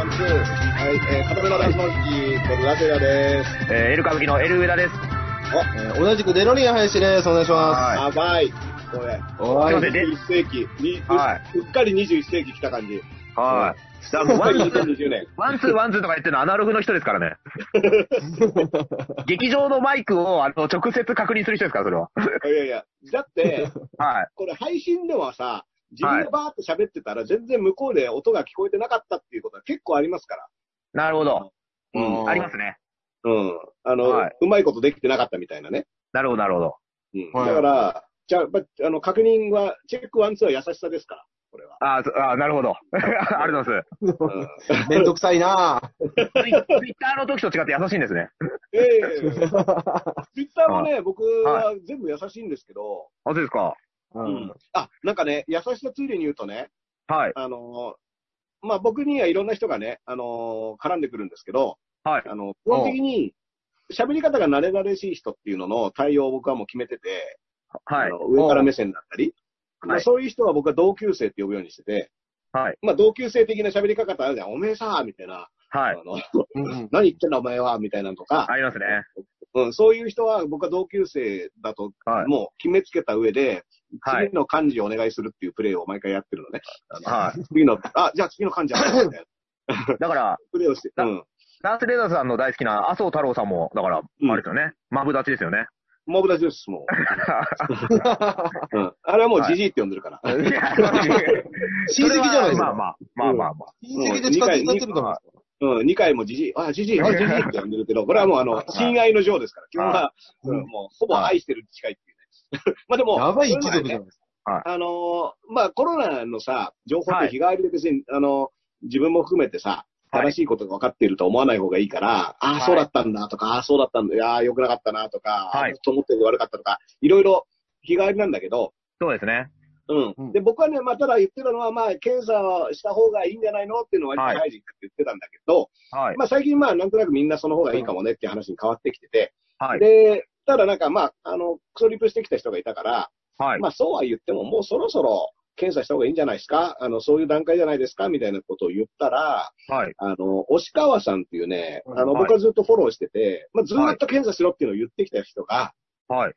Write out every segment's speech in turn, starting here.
ワンツー。はい、えー、片目のダンスマンキー、これラテラです。えー、エル歌舞伎のエル上田です。えー、同じくデロリアン林です。お願いします。はいやばい。これ。すいませんで21世紀。にはうっかり21世紀来た感じ。はい。だからもうワンツー、2020年。ワンツー、ワンツーとか言ってるのアナログの人ですからね。劇場のマイクを、あの、直接確認する人ですから、それは。いやいや、だって、はい。これ配信ではさ、自分がバーって喋ってたら全然向こうで音が聞こえてなかったっていうことは結構ありますから。なるほど。うんありますね。うん。あの、はいうまいことできてなかったみたいなね。なるほど、なるほど。うん。はいだから、じゃあ、まあの、確認は、チェックワンツーは優しさですから、これは。ああー、なるほど。ありがとうございます。うん。めんどくさいなぁ。ツイツイッターの時と違って優しいんですね。ええツイッターもね、僕は全部優しいんですけど、あ、そうですか。ううん。あ、なんかね、優しさついでに言うとね、はい。あのーまあ、僕にはいろんな人がね、あのー絡んでくるんですけど、はい。あの、基本的に、喋り方が慣れ慣れしい人っていうのの対応を僕はもう決めてて、はい上から目線だったり、まあ、はいそういう人は僕は同級生って呼ぶようにしてて、はい。まあ、同級生的な喋り方あるじゃん。おめえさ、みたいな。はい。あの、うん 何言ってんだお前は、みたいなのとか、ありますね。うん、そういう人は僕は同級生だと、はい。もう決めつけた上で、はい次の漢字をお願いするっていうプレーを毎回やってるのね。はい。次の、あ、じゃあ次の漢字あるみたいなだから、プレーをして、うん。ダースレーダーさんの大好きな麻生太郎さんも、だから、あうんれですよね。マブダチですよね。モブダチです、もう。うん。あれはもうジジイって呼んでるから。親戚じゃないですか。まあまあ、まあまあまあ。親戚で近づいてるかも。うん、2回もジジイ、あ、ジジイ、あ、ジジイって呼んでるけど、これはもうあの、親愛の情ですから、基本は、うんもう、ほぼ愛してるに近いっていうね。まあでも、やばい一族じゃないですか。あのーまあコロナのさ、情報って日替わりで別に、あの、自分も含めてさ、はい正しいことが分かっていると思わない方がいいから、ああ、はいそうだったんだとか、ああ、そうだったんだ、いやー、良くなかったなとか、はいと思って悪かったとか、いろいろ日替わりなんだけど、そうですね。うん。うんで、僕はね、まあ、ただ言ってたのは、まあ、検査をした方がいいんじゃないのっていうのは割と大事って言ってたんだけど、はい。まあ、最近まあ、なんとなくみんなその方がいいかもねっていう話に変わってきてて、はい。で、ただなんかまあ、あの、クソリップしてきた人がいたから、はい。まあ、そうは言っても、もうそろそろ検査した方がいいんじゃないですか？あの、そういう段階じゃないですか？みたいなことを言ったら、はい。あの、押川さんっていうね、あの、はい僕はずっとフォローしてて、まあ、ずっと検査しろっていうのを言ってきた人が、はい。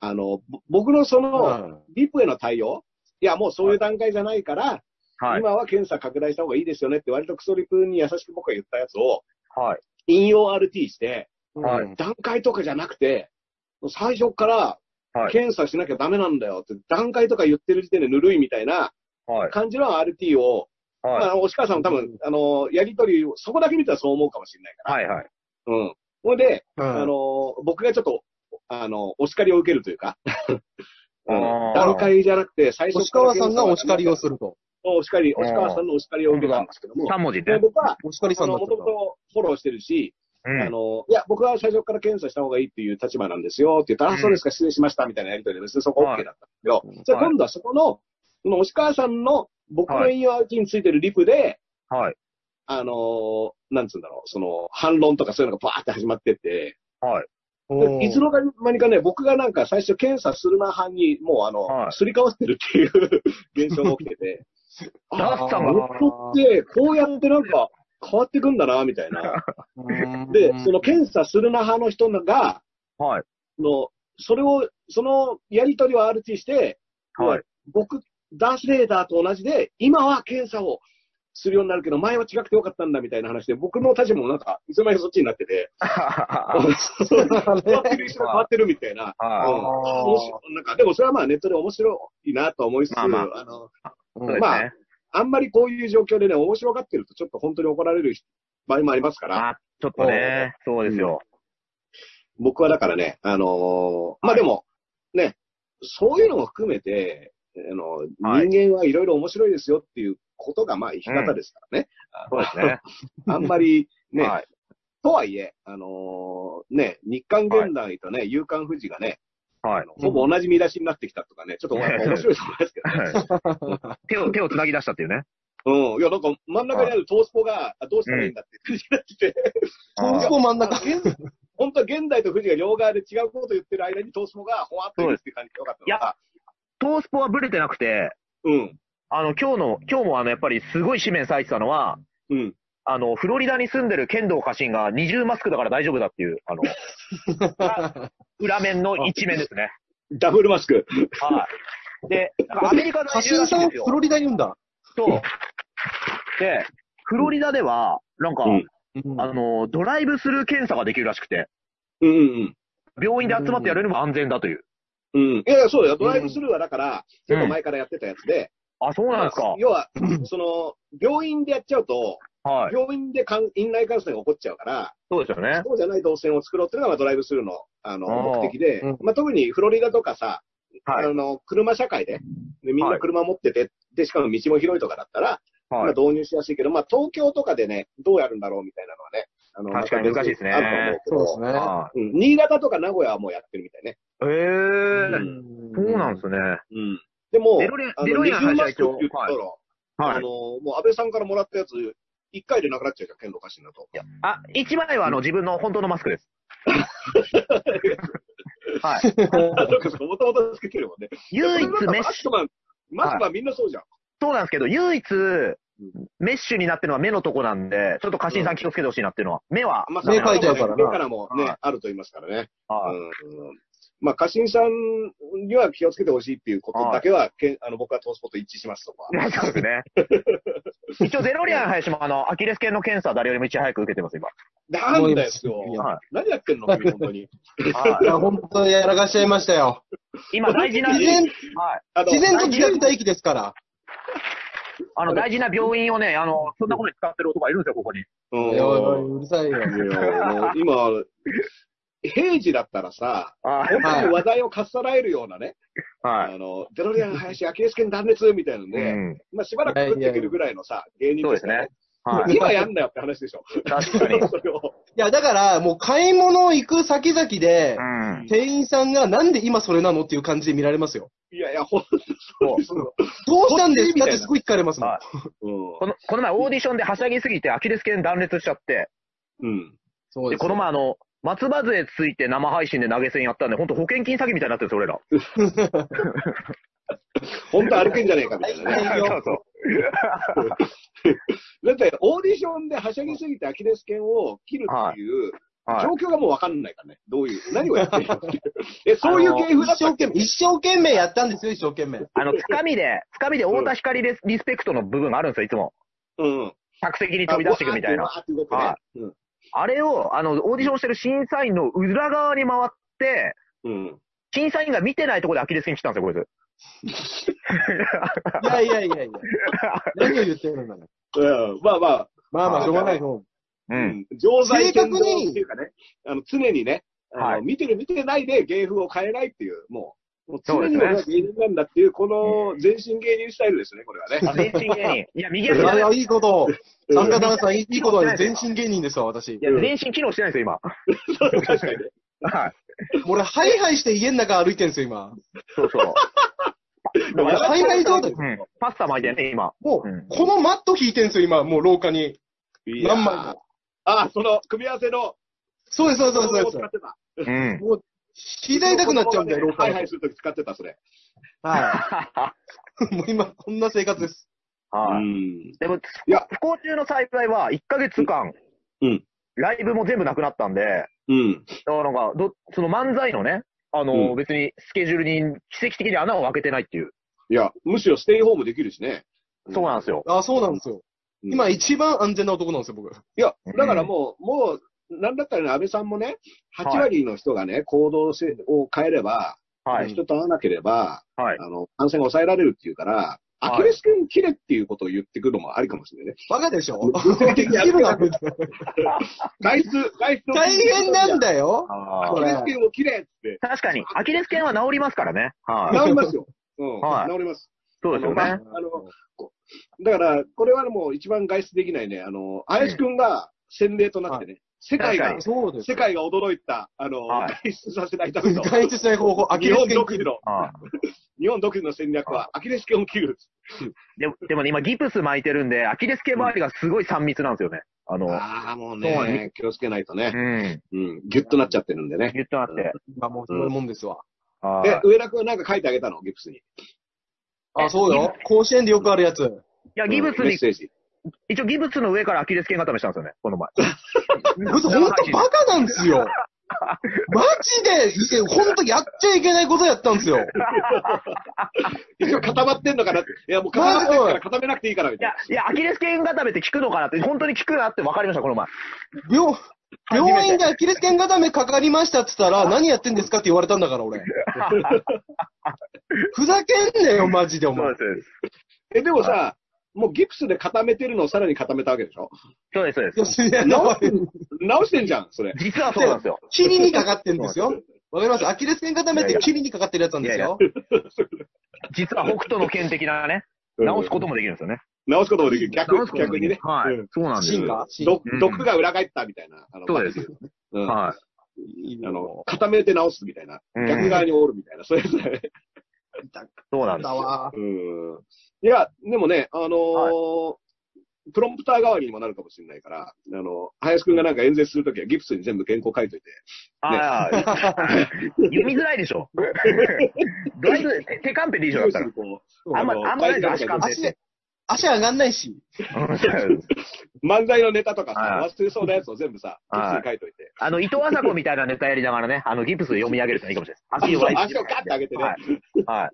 あの、ぼ僕のその、うんリプへの対応いや、もうそういう段階じゃないから、はい。今は検査拡大した方がいいですよねって割とクソリプに優しく僕が言ったやつを、はい。引用 RT して、はいうん段階とかじゃなくて、最初からはい。検査しなきゃダメなんだよって、段階とか言ってる時点でぬるいみたいなはい。感じの RT を、まはい。あ、押川さんも多分、あの、やりとりを、そこだけ見たらそう思うかもしれないから。はい。はい。うん。ほんで、うんあの、僕がちょっと、あの、お叱りを受けるというか、段階じゃなくて、最初星川さんがお叱りをすると。お叱り、押川さんのお叱りを受けたんですけども、3文字ね。で僕は、お叱りさんになっちゃったもともとフォローしてるし、うん。あの、いや、僕は最初から検査した方がいいっていう立場なんですよ。って言ったら、うん。あ、そうですか、失礼しましたみたいなやりとりで別にそこ OK だったんだけど、はいじゃあ今度はそこの、その押川さんの僕の引用アウチについてるリプで、はい。あのーなんつうんだろう、その、反論とかそういうのがバーって始まってって、はい。いつの間にかね、僕がなんか最初検査するな派に、もうあの、はい。すり替わってるっていう現象が起きてて、ダースさんが、人ってこうやってなんか変わってくんだな、みたいな。で、その検査するな派の人が、はい。の、それを、そのやりとりを RT して、はい。僕、ダースレーダーと同じで、今は検査をするようになるけど、前は違くてよかったんだみたいな話で、僕の立場もなんか、いつの間にかそっちになってて、変わってる人が変わってるみたいな。うんなんか、でもそれはまあネットで面白いなと思いつつ、まあまあの、い。そうですまあね。あんまりこういう状況でね、面白がってるとちょっと本当に怒られる場合もありますから、あ、ちょっとね、そうですよ。僕はだからね、あのーまあでも、ね、そういうのも含めて、あの、はい人間はいろいろ面白いですよっていうことが、まあ生き方ですからね。そうですね。あんまりね、はい。とはいえ、あのーね、日韓現代とね、夕刊富士がね、はい。ほぼ同じ見出しになってきたとかね、ちょっとまあ面白いと思いますけどね。手を、手を繋ぎ出したっていうね。うん。いや、なんか真ん中にあるトースポが、あどうしたらいいんだって感じになってて、トースポ真ん中？現本当は現代と富士が両側で違うことを言ってる間にトースポがほわっといるっていう感じがよかったのが、トースポはブレてなくて、うん。あの、今日の、今日もあの、やっぱりすごい紙面咲いてたのは、うん。あの、フロリダに住んでる剣道家臣が二重マスクだから大丈夫だっていう、あの、裏面の一面ですね。ダブルマスク。はい。で、なんかアメリカの家臣さんをフロリダにいるんだ。そう。で、フロリダでは、なんか、うんうんあの、ドライブスルー検査ができるらしくて、うんうん病院で集まってやれるのも安全だという。うん。うん。いやそうだよ。ドライブスルーはだから、結構前からやってたやつで、あ、そうなんですか。要は、その、病院でやっちゃうと、はい。病院でかん院内感染が起こっちゃうから、そうですよね。そうじゃない動線を作ろうっていうのがまあドライブスルーのあのあー目的で、うんまあ、特にフロリダとかさ、はいあの車社会でで、みんな車持ってて、で、しかも道も広いとかだったら、まあ、はい。導入しやすいけど、まあ、東京とかでね、どうやるんだろうみたいなのはね、あの確かに難しいですねあると思うけどそうですね。はうん、新潟とか名古屋はもうやってるみたいね。い。へえうんそうなんですね。うん。でも、デロリアンあのデロリアン二重マスクって言ったら、はい。あの、もう安倍さんからもらったやつ、一回でなくなっちゃうじゃん、剣道家臣だと。あ、一枚はあの自分の本当のマスクです。はい。もともとつけてるもんね。唯一メッシュ、クマスクマンみんなそうじゃん。そうなんですけど、唯一、メッシュになってるのは目のとこなんで、ちょっと家臣さん気をつけてほしいなっていうのは。目は、ま目描いちゃうからな目からもね、はいあると言いますからね。はいうんまあ、家臣さんには気をつけてほしいっていうことだけは、けんあの僕はトースポと一致します、そこは。そうですね。一応、デロリアン林もあの、アキレス腱の検査誰よりもいち早く受けてます、今。なんだよ、は何やってんの君、本当に。はい や、本当にやらかしちゃいましたよ。今、大事な、自然、はい。あの自然とですから。あの、大事な病院をね、あの、そんなことに使ってる男がいるんですよ、ここに。うんおいおいうるさいよ。いやもう今、平時だったらさ、は本当に話題をかっさらえるようなね、はい。あの、デロリアン林、アキレス腱断裂みたいなので、うん。まあしばらく食っていけるぐらいのさ、芸人そうですね。はい。今やんなよって話でしょ。確かに。それを。いや、だから、もう買い物行く先々でう、ん。店員さんがなんで今それなのっていう感じで見られますよ。いやいや、ほんとそうですよ。どうしたんですか？ってすごい聞かれますもんは。うんこの、この前オーディションではしゃぎすぎてアキレス腱断裂しちゃって、うん。で、そうですこの前あの、松葉杖ついて生配信で投げ銭やったんで、ほんと保険金詐欺みたいになってるんですよ、俺ら。本当歩けんじゃねえかみたいなね。大変よそうそう。だって、オーディションではしゃぎすぎてアキレス腱を切るっていう、はい。状況がもうわかんないからね。どういう、何をやってるのっていう。え、そういう芸風だったっけ一生懸命、やったんですよ、一生懸命。あの、つかみで、つかみで太田光リスリスペクトの部分があるんですよ、いつも。うん。客席に飛び出していくみたいな。はうんあれを、あの、オーディションしてる審査員の裏側に回って、うん。審査員が見てないところでアキレス腱切ったんですよ、こいつ。いやいやいやいや。何を言ってるんだろう。うんまあまあ、まあまあ、しょうがないう。んん。常在天道正確にっていうかね、あの、常にね、はい見てる見てないで芸風を変えないっていう、もう、もう常そうですねに俺は芸人なんだっていう、この全身芸人スタイルですね、これはね。あ全身芸人。いや、右足いじゃないや、いいこと参加さん、いいことで全身芸人ですわ、私い。や、全身機能してないんですよ、確かに。はい。俺、ハイハイして家の中歩いてるんですよ、今。そうそう。俺、ハイハイ状態。うん。パスタ巻いてね、今。もう、うんこのマット引いてるんですよ、今、もう廊下に。いやー何枚も。あ、その、組み合わせの、そうです、そうです、そうです使。ってた。うん。もう、膝痛くなっちゃうんだよ、廊下にはいはい。するとき使ってた、それ。はい。もう今、こんな生活です。はい。ん。でも、いや不幸中の幸いは、1ヶ月間、うんライブも全部なくなったんで、うん。だからなんか、ど、その漫才のね、あの、うん別にスケジュールに奇跡的に穴を開けてないっていう。いや、むしろステイホームできるしね。そうなんですよ。あ、そうなんですよ。うん今、一番安全な男なんですよ、僕。いや、だからもう、もう、なんだったらね、安倍さんもね、8割の人がね、行動せを変えれば、はい。人と会わなければ、はい。あの、感染が抑えられるっていうから、アキレス腱切れっていうことを言ってくるのもありかもしれないね。バカでしょ？物理的にやできるな外出、外出の大変なんだよ。アキレス腱を切れって。確かに、アキレス腱は治りますからね。はい。治りますよ。うん、はい治ります。そうですよあのまあね。あのこだから、これはもう一番外出できないね、あの、林くんが洗礼となってね、世界がそうです。世界が驚いた、あの、はい外出させないための、外出しない方法、アキ日本レス腱独自の、ああ日本独自の戦略は、アキレス腱を切る。でも、でもね、今ギプス巻いてるんで、アキレス腱周りがすごい3密なんですよね。あの、ああ、もうそうねね、気をつけないとねう。ん。うん、ギュッとなっちゃってるんでね。ギュッとなって。まあもうそういうもんですわ。はいえ、上田君はなんか書いてあげたの？ギプスに。あ、そうよ。甲子園でよくあるやつ。いや、ギブスに、うんメッセージ。一応ギブスの上からアキレス腱固めしたんですよね、この前。こいつほんとバカなんですよ。マジで、ほんとやっちゃいけないことやったんですよ。一応固まってんのかなって。いや、もう固まってるから固めなくていいからみいたいな。、やいや、アキレス腱固めって効くのかなって、本当に効くなって分かりました、この前。病、病院でアキレス腱固めかかりましたって言ったら、何やってんですかって言われたんだから、俺。ふざけんなよ、マジで、お前。え、でもさ、もうギプスで固めてるのをさらに固めたわけでしょ？そうです、そうです。直 直してんじゃん、それ。実はそうなんですよ。キリにかかってんですよ。わかります？アキレス腱固めってキリにかかってるやつなんですよ。実は北斗の剣的なね、直すこともできるんですよね。直すこともできる。逆直す、ことも逆にね。できるはいうん。そうなんです芯が芯毒うん毒が裏返ったみたいな。あのそうです。うん。あはい。の、固めて直すみたいな。うん逆側に折るみたいな。そういうやつだね。そうなんですよ。だわ。うん。いや、でもね、あのープロンプター代わりにもなるかもしれないから、あの、林くんがなんか演説するときはギプスに全部原稿書いといて。ああ、読みづらいでしょ。ドライブ、手カンペでいいでしょ、だったら。こあんま、あんまないです足カンペっ足て。、足上がんないし。う 漫才のネタとかさ、はい忘れそうなやつを全部さ、ギプスに書いといて。あの、伊藤麻子みたいなネタやりながらね、あの、ギプス読み上げるといいかもしれない。足を足をガッて上げてねはい。はい。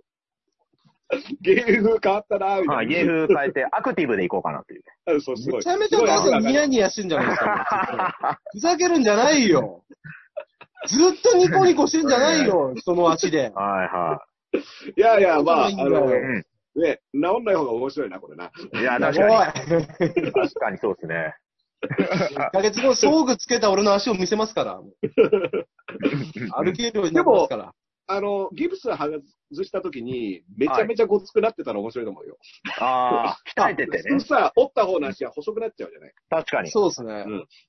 芸風変わったなみたはいい。な。芸風変えて、アクティブでいこうかなっていう。うんそう、すごい。めちゃめちゃお母さんニヤニヤしてんじゃないですか。ふざけるんじゃないよ。ずっとニコニコしてんじゃないよ、人の足で。はいはいやいや、まあ、あの、ね、治んない方が面白いな、これな。い。いや。確かに。確かにそうですね。1ヶ月後、装具つけた俺の足を見せますから。歩けるようになってますから。あの、ギプス外した時に、めちゃめちゃごつくなってたら面白いと思うよ。あ あ、鍛えててね普通。さ、折った方の足は細くなっちゃうじゃない確かに。そうですね。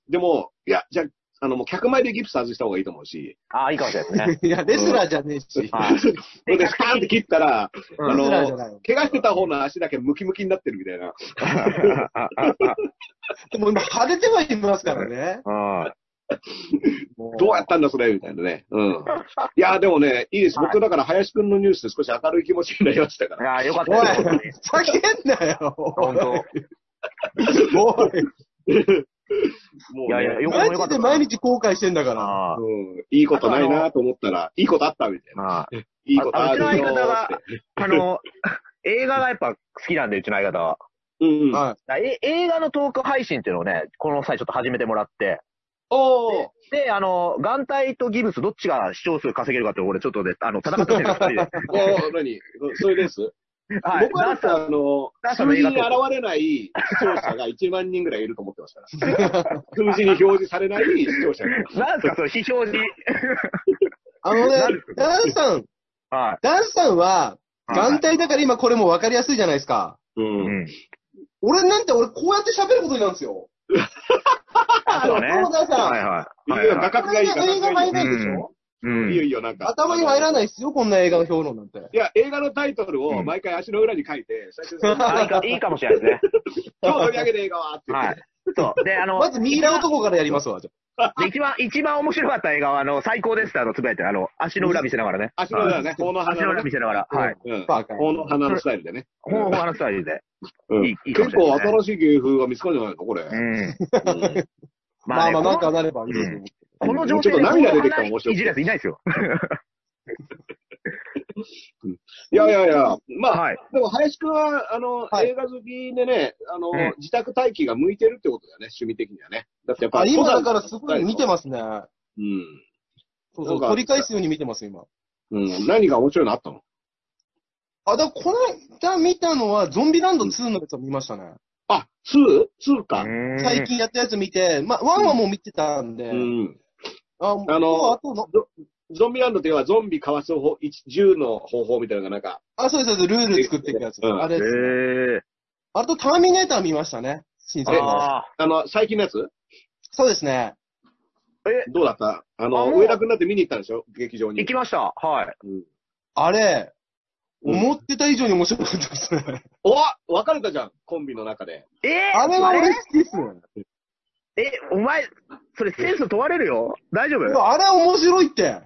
でも、いや、じゃあ、あの、もう客前でギプス外した方がいいと思うし、ああ、いいかもしれないですね。いや、レスラーじゃねえし。はい。それでスパーンって切ったら、うんあの。怪我してた方の足だけムキムキになってるみたいな。でも今、腫れてはいますからね。はいも どうやったんだ、それみたいなね。うん。いや、でもね、いいです。僕、だから、林くんのニュースで少し明るい気持ちになりましたから。いや、よかっおいたです。本当に、ふざけんなよ。本当。おい。もうねいやいやよかマジで毎日後悔してんだから。あうん、いいことないなと思ったら、いいことあったみたいあ、な。いいことあるよあうちの相方が。あの、映画がやっぱ好きなんで、うちの相方は。うんうん。映画のトーク配信っていうのをね、この際ちょっと始めてもらって、おーで、あの、眼帯とギブスどっちが視聴数稼げるかって俺ちょっとで、あの、戦ってるんですよ、二人で。おー何？それです？はい。僕はだってあの、数字に現れない視聴者が1万人ぐらいいると思ってましたから。数字に表示されない視聴者が。なんですか、それ、非表示。あのねダンさん、はダンさんは、い。眼帯だから今これも分かりやすいじゃないですか。う。うんん。俺なんて俺こうやって喋ることになるんですよ。そうね。そうさん。はいはい。いはい画角がいい、画これが映画。入らないでしょ？うん。いいよいいよ、なんか。頭に入らないっすよ、こんな映画の評論なんて。いや、映画のタイトルうんを毎回足の裏に書いて、最初に、あいいかいいかもしれないですね。今日取り上げる映画はって言ってはい。そう。で、あの、まずミイラ男からやりますわ、じゃで一番、一番面白かった映画は、あの、最高ですって、あの、つぶやいて、あの、足の裏見せながらね。足の裏ね、この足の花のね裏見せながら。はい。うん。この花のスタイルでね。ほんほん話スタイルで。うんいいいいかも結構新しい芸風が見つかるんじゃないのこれ。うん。うんまあまあ、なんかこなればいいですこの状態で、ちょっと涙出てきたら面白いいじるやついないですよ。いやいやいや、まあ、はい。でも林くんは、あの、はい映画好きでね、あの、うん自宅待機が向いてるってことだよね、趣味的にはね。だってやっぱあ、今だからすごい見てまますね。うん。そうそう、取り返すように見てます、今。うん。何が面白いのあったの？あ、だこの間見たのは、ゾンビランド2のやつを見ましたね。あ、2?2 か。最近やったやつ見て、まあ、1はもう見てたんで、うん。あ、あのあとの、ゾンビランドっていうのはゾンビかわす方、一10の方法みたいなのがなんか、あ、そうです、そうです、ルール作っていくやつ。うんあれ。あと、ターミネーター見ましたね。新作の。ああの、最近のやつ？そうですね。え、どうだった？ああの、上田くんだって見に行ったんでしょ？劇場に。行きました。はい。あれ、うん思ってた以上に面白かったですね。お別れたじゃん、コンビの中で。え？ー、あれは俺好きです。え、お前、それセンス問われるよ？大丈夫？あれは面白いって。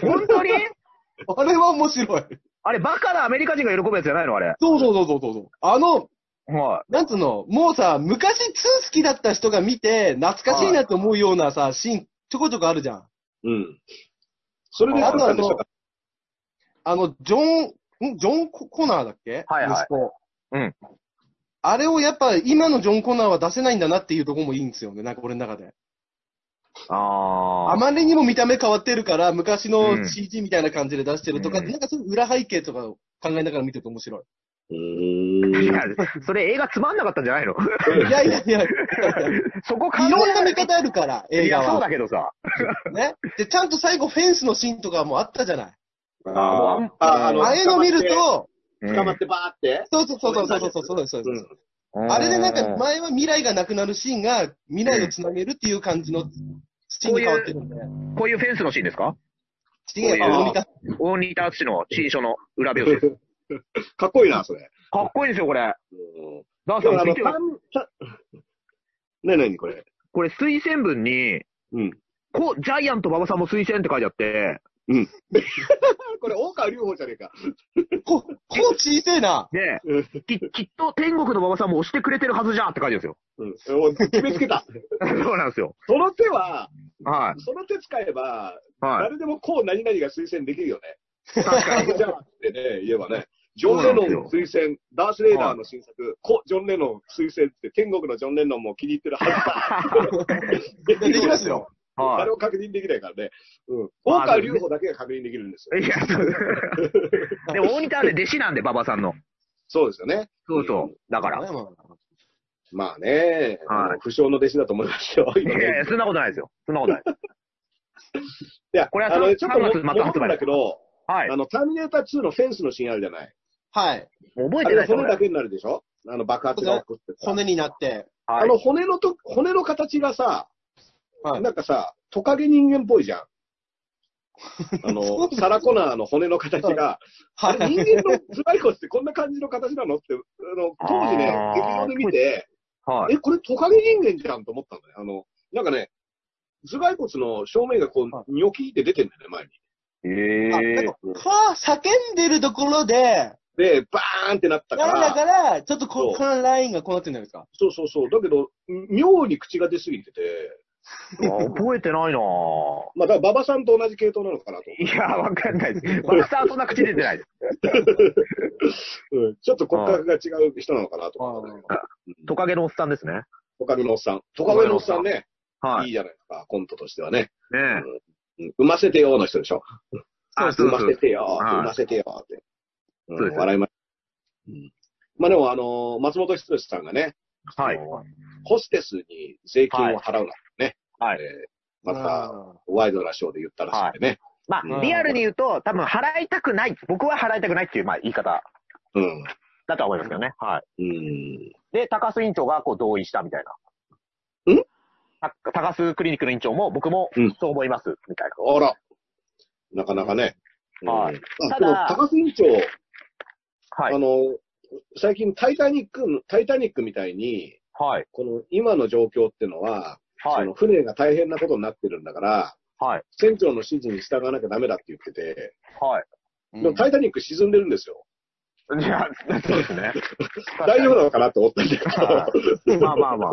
本当に？あれは面白い。あれ、バカなアメリカ人が喜ぶやつじゃないの？あれ。そうそうそうそうそう。あの、はなんつうの、もうさ、昔2好きだった人が見て、懐かしいなって思うようなさ、シーン、ちょこちょこあるじゃん。うん。それであとあの、あの、ジョン、ん？ジョン・コナーだっけ？はいはい息子。うん。あれをやっぱ今のジョン・コナーは出せないんだなっていうところもいいんですよね、なんか俺の中で。い。ああまりにも見た目変わってるから、昔うのん CG みたいな感じで出してるとか、うんなんかそういう裏背景とかを考えながら見てて面白い。うー。い。や、それ映画つまんなかったんじゃないの？いやいやいや、いそこ考えろんな見方あるから、映画いや、そうは。だけどさ。ね。で、ちゃんと最後フェンスのシーンとかもあったじゃない。あーあ、あの、ああいうの見ると、捕まってバーって？そうそうそうそうそうそうそうあれでなんか前は未来がなくなるシーンが未来をつなげるっていう感じのシーンに変わってるんで。こういうフェンスのシーンですか。大仁田敦の地位書の裏表紙です。かっこいいな、それ。かっこいいですよ、これ。うんダンでもあの、さん見てよたんたなになにこれ。これ推薦文に、うん。こジャイアント馬場さんも推薦って書いてあって、これ、大川隆法じゃねえか。こ、こう小せえな。で、うん。ききっと天国の馬場さんも押してくれてるはずじゃんって書いてるんですうん。お決めつけた。よ。そうなんですよ。その手は、はその手使えば、い。はい。誰でもこう何々が推薦できるよね。確かに。じゃあってね、言えばね。ジョン・レノン推薦、ダース・レーダーの新作、コ・ジョン・レノン推薦って、天国のジョン・レノンも気に入ってるはずだ。でできますよ。は誰も確認できないからね。うん。ま大あ川隆法だけが確認できるんですよ。い。いや、そうでも大仁田はね、弟子なんで、馬場さんの。そうですよね。そうそう。だから。ねまあまあね、はいあの不詳の弟子だと思いますよ。いやいや、そんなことないですよ。そんなことない。いや、これはあの、ちょっと3月末戻発売るんだけど、はいあ。の、ターミネーター2のフェンスのシーンあるじゃない？はい。あ覚えてない骨だけになるでしょ？あの、爆発が起こってさ骨になって。はい。あの骨のと、骨の形がさ、はいなんかさ、トカゲ人間っぽいじゃん。あの、サラコナーの骨の形が、あれはい。人間の頭蓋骨ってこんな感じの形なのって、あの、当時ねあー、劇場で見て、はい。え、これトカゲ人間じゃんと思ったんだよ。あの、なんかね、頭蓋骨の正面がこはう、ニョキって出てんだよね、前に。えあなんかか、叫んでるところで、で、バーンってなったかなんだら、から、ちょっとここのラインがこうなってるんですかそうそうそう。だけど、妙に口が出すぎてて、ー、覚えてないなぁ。まあ、だから馬場さんと同じ系統なのかなと。いや、わかんないです。馬場さんはそんな口出てないです。うん、ちょっと骨格が違う人なのかなと思うんだけど。トカゲのおっさんですね。トカゲのおっさん。トカゲのおっさんね、はいいじゃないですか、コントとしてはね。い。ねうん産ませてよの人でしょ。あ産ませてよ、はい産ませてよって。うんそうです笑いました。うんまあでも、あのー松本人志さんがね、はいホステスに税金を払うなってね、はい。えーまた、ワイドなショーで言ったらしいんでね。まあ、リアルに言うと、多分払いたくない。僕は払いたくないっていう、まあ、言い方うん。だとは思いますけどね。はい。うん。で、高須委員長がこう同意したみたいな。ん？た高須クリニックの委員長も、僕もうんそう思います、みたいあら。なかなかね。はいただ高須委員長、な。はいあ。の、最近タイタニック、タイタニックみたいに、はい。この今の状況っていうのは、はいその。船が大変なことになってるんだから、はい。船長の指示に従わなきゃダメだって言ってて、はい。うんでもタイタニック沈んでるんですよ。いや、そうですね。大丈夫なのかなと思ったんだけど、まあまあまあ。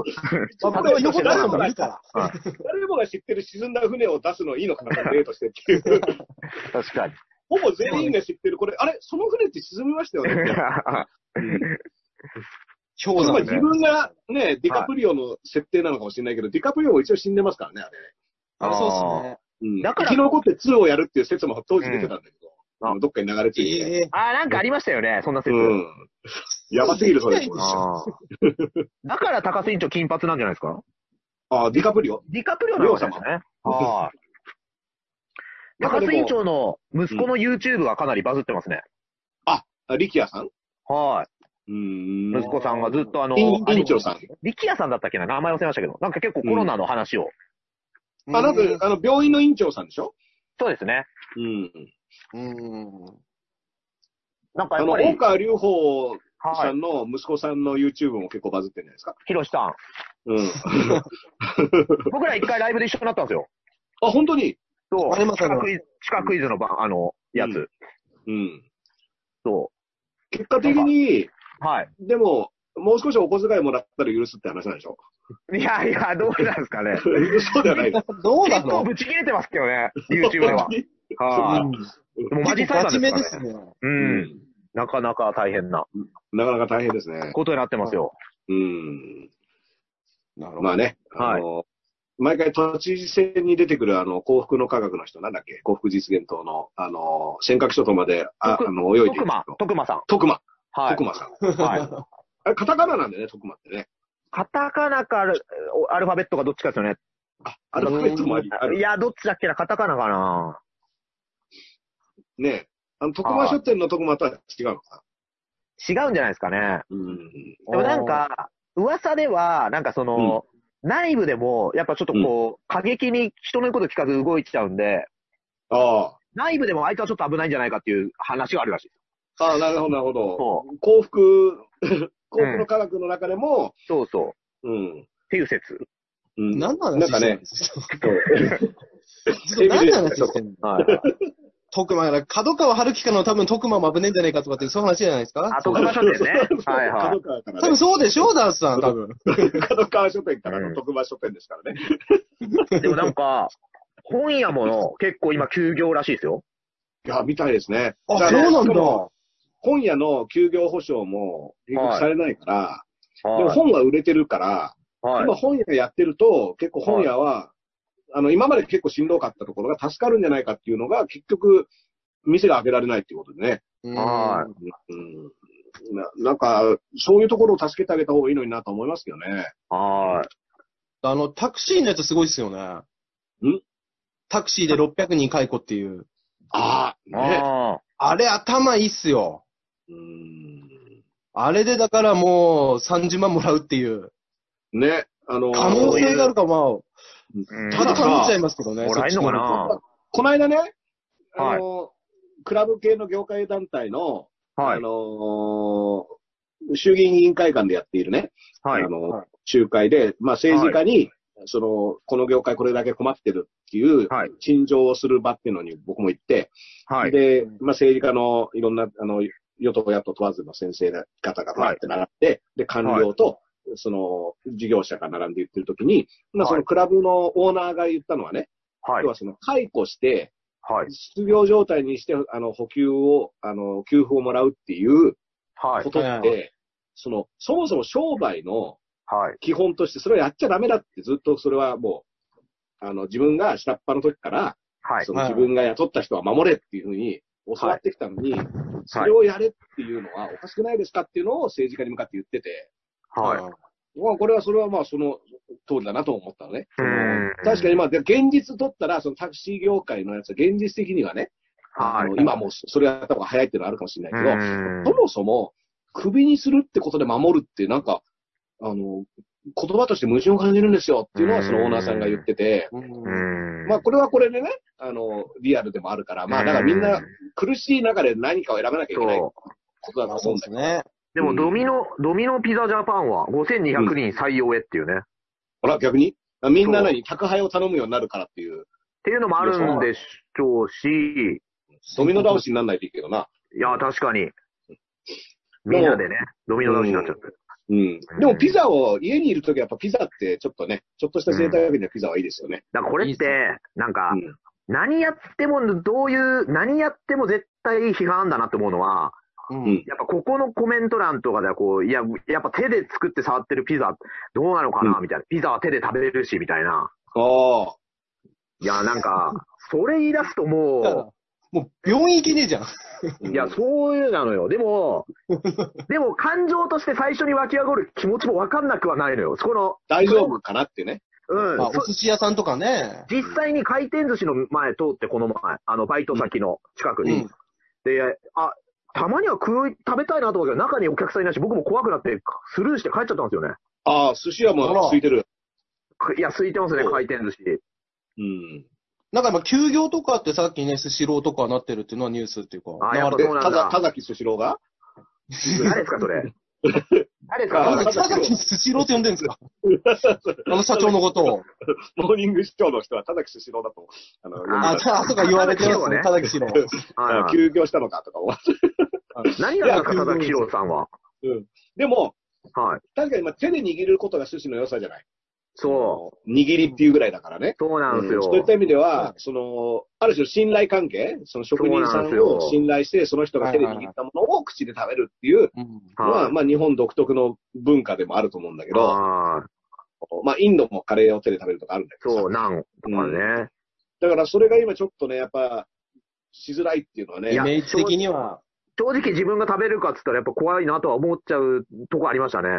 まあ、僕は横出すのもいるから。誰もが知ってる沈んだ船を出すのいいのかな、例としてっていう。確かに。ほぼ全員が知ってる、これ、あれ、その船って沈みましたよね って。氷山つまり自分がね、ディカプリオの設定なのかもしれないけど、ディカプリオも一応死んでますからね、あれ。あれそうっすね。うん、だから生き残って2をやるっていう説も当時出てたんだけど、うんあのどっかに流れ着いて。ええあー、なんかありましたよね、そんな説。うん。やばすぎる、それ。あーだから高須委員長金髪なんじゃないですか？あ、ディカプリオディカプリオの方ですね。はい。高須委員長の息子の YouTube がかなりバズってますね。あ、リキヤさん？はうーい。ん。息子さんがずっとあの、委員委員長さん。力也さんだったっけな？名前忘れましたけど、なんか結構コロナの話をあ、なんか、あの、病院の院長さんでしょ？そうですね。うん。うん。あの、なんかやっぱり、大川隆法はい。さんの息子さんの YouTube も結構バズってるんじゃないですか？ヒロシさん。うん。僕ら一回ライブで一緒になったんですよ。あ、本当に？そう。あります地下クイズ、地下クイズのば、あの、やつ。うん。そ結果的に、う。はい。でも、もう少しお小遣いもらったら許すって話なんでしょ？いやいや、どうなんですかね。そうではないどうなの？ぶち切れてますけどね、YouTube では。はい。でもマジでですね。ね。う。うんなかなか大変ななかなか大変ですね。ことになってますよ。うん。なるほど。まあね、あの、毎回都知事選に出てくるあの、幸福の科学の人、なんだっけ？幸福実現党の、あの、尖閣諸島まで、ああ徳の、泳いでいく徳間、徳間さん。徳間。はい徳。間さん。はい。あれ、カタカナなんだよね、徳間ってね。カタカナかおアルファベットかどっちかですよね。あ、アルファベットもあり。いや、どっちだっけな、カタカナかな。ねあの、徳間書店の徳間とは違うのか違うんじゃないですかね。な。うん。でもなんか、噂では、なんかその、内部でも、やっぱちょっとこう、過激に人の言うこと聞かず動いちゃうんで、ああ。内部でもあいつはちょっと危ないんじゃないかっていう話があるらしいです。ああ、なるほど、なるほど。そう。幸福、幸福の科学の中でも、そうそう。うん。っていう説。うん。何の話なんかね、何の話してんの？はい。徳間が、角川春樹かの多分徳間も危ねえんじゃないかとかってそういう話じゃないですか？あ、徳間書店ね。はいはい。角川から多分ね。そうでしょう、ダースさん、多分。角川書店からうんの徳間書店ですからね。でもなんか、本屋もの結構今休業らしいですよ。いや、みたいですね。あ、そうなんだ。本屋の休業保証も結局されないから、でもはい。本は売れてるから、はい今。本屋やってると、結構本屋は、あの、今まで結構しんどかったところが助かるんじゃないかっていうのが、結局、店が開けられないっていうことでね。うんはうん。ななんか、そういうところを助けてあげた方がいいのになと思いますけどね。はい。あの、タクシーのやつすごいっすよね。ん？タクシーで600人解雇っていう。ああ、ね。ああれ頭いいっすよ。うん。あれでだからもう30万もらうっていう。ね。あのー可能性があるかまあ、ーうんただから見ちゃいますけどね。もらのかな？この間ね、はいあのークラブ系の業界団体の、はいあ。のー衆議院委員会館でやっているね、はいあ。のーはい集会で、まあ政治家に、その、この業界これだけ困ってるっていう、はい。陳情をする場っていうのに僕も行って、はい。で、まあ政治家のいろんな、あの、与党野党問わずの先生方がバーって並んで、で、官僚と、その、事業者が並んで言ってる時に、まあそのクラブのオーナーが言ったのはね、はい要。はその解雇して、はい。失業状態にして、あの、補給を、あの、給付をもらうっていうはいこ。とって、はいその、そもそも商売のはい。基本として、それをやっちゃダメだってずっとそれはもう、あの、自分が下っ端の時から、はいそ。のはい自分が雇った人は守れっていうふうに教わってきたのに、それをやれっていうのはおかしくないですかっていうのを政治家に向かって言ってて、はい。まあこれはそれはまあその通りだなと思ったのね。うん確かにまあ、で現実取ったら、そのタクシー業界のやつは現実的にはね、あのはい。今もうそれやった方が早いっていうのはあるかもしれないけど、うんそもそも、クビにするってことで守るって、なんか、あの、言葉として矛盾を感じるんですよっていうのは、そのオーナーさんが言ってて、うん。まあ、これはこれでね、あの、リアルでもあるから、まあ、だからみんな苦しい中で何かを選ばなきゃいけない。ことだとそう思うん。ですね。でも、ドミノ、ドミノピザジャパンは5200人採用へっていうね。っほら、逆に？あみんな何？宅配を頼むようになるからっていう、ていうのもあるんでしょうし、ドミノ倒しにならないといいけどな。いや、確かに。みんなでね、ドミノ倒しになっちゃって。うん。でもピザを、家にいるときはやっぱピザってちょっとね、ちょっとした贅沢にはピザはいいですよね。だからこれって、なんかう、ん。何やっても、どういう、何やっても絶対批判だなって思うのは、うん。やっぱここのコメント欄とかではこう、いや、やっぱ手で作って触ってるピザ、どうなのかな、うみたいな。ピザは手で食べれるし、みたいな。ああ。いや、なんか、それ言い出すとももう病院行けねえじゃん。う、いや、そういうなのよ。でも、でも感情として最初に湧き上がる気持ちもわかんなくはないのよ。そこの、大丈夫かなってね。うん。まあ、おそ寿司屋さんとかね。実際に回転寿司の前通って、この前、あの、バイト先の近くに。うんで、あ、たまには食い、食べたいなと思うけど、中にお客さんいないし、僕も怖くなって、スルーして帰っちゃったんですよね。ああ、寿司屋も空いてる。いや、空いてますね、そう回転寿司。うん。なんか今、休業とかってさっきね、スシローとかなってるっていうのはニュースっていうか。あやっぱ流れてそうなんだ田田崎スシローが？誰ですか、それ？誰か？北崎スシローって呼んでるんですか？あの社長のことを。モーニングショーの人は田崎スシローだと、あの、ああ、か言われてますね。田崎史郎。はいはい休業したのかとか思う。何がなんですか、佐々木史郎さんは？でも、はい。確かにまあ手で握ることが寿司の良さじゃない。そう。握りっていうぐらいだからね。そうなんですよ。そういった意味では、その、ある種信頼関係、その職人さんを信頼して、その人が手で握ったものを口で食べるっていううんのは、はいまあ日本独特の文化でもあると思うんだけど、あまあインドもカレーを手で食べるとかあるんだけどさそう、ナンとかね。だからそれが今ちょっとね、やっぱ、しづらいっていうのはね、イメージ的には。正直自分が食べるかっつったらやっぱ怖いなとは思っちゃうとこありましたね。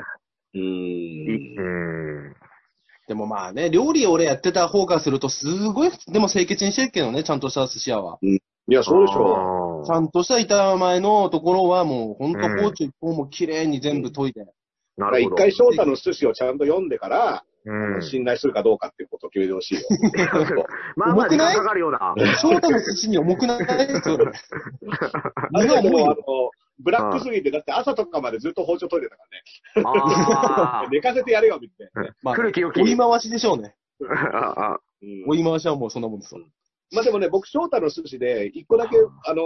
うー。いうんん。でもまあね、料理俺やってた方からすると、すごい、でも清潔にしてるけどね、ちゃんとした寿司屋は。いや、そうでしょちゃんとした板前のところはもう、ほんとうん包丁一本も綺麗に全部研いで。う。だから一なるほど。回翔太の寿司をちゃんと読んでから、うん。信頼するかどうかっていうことを決めてほしいよ。まあまあ時間かかるような。翔太の寿司に重くない？です よ。あれでも、あ重いよの、ブラックすぎて、だって朝とかまでずっと包丁研いでたからね。あ 寝かせてやれよ、みたいな。まあ、古き良き追い回しでしょうね。あ。あうん追い回しはもうそんなもんですよ。まあでもね、僕、翔太の寿司で、一個だけ、あの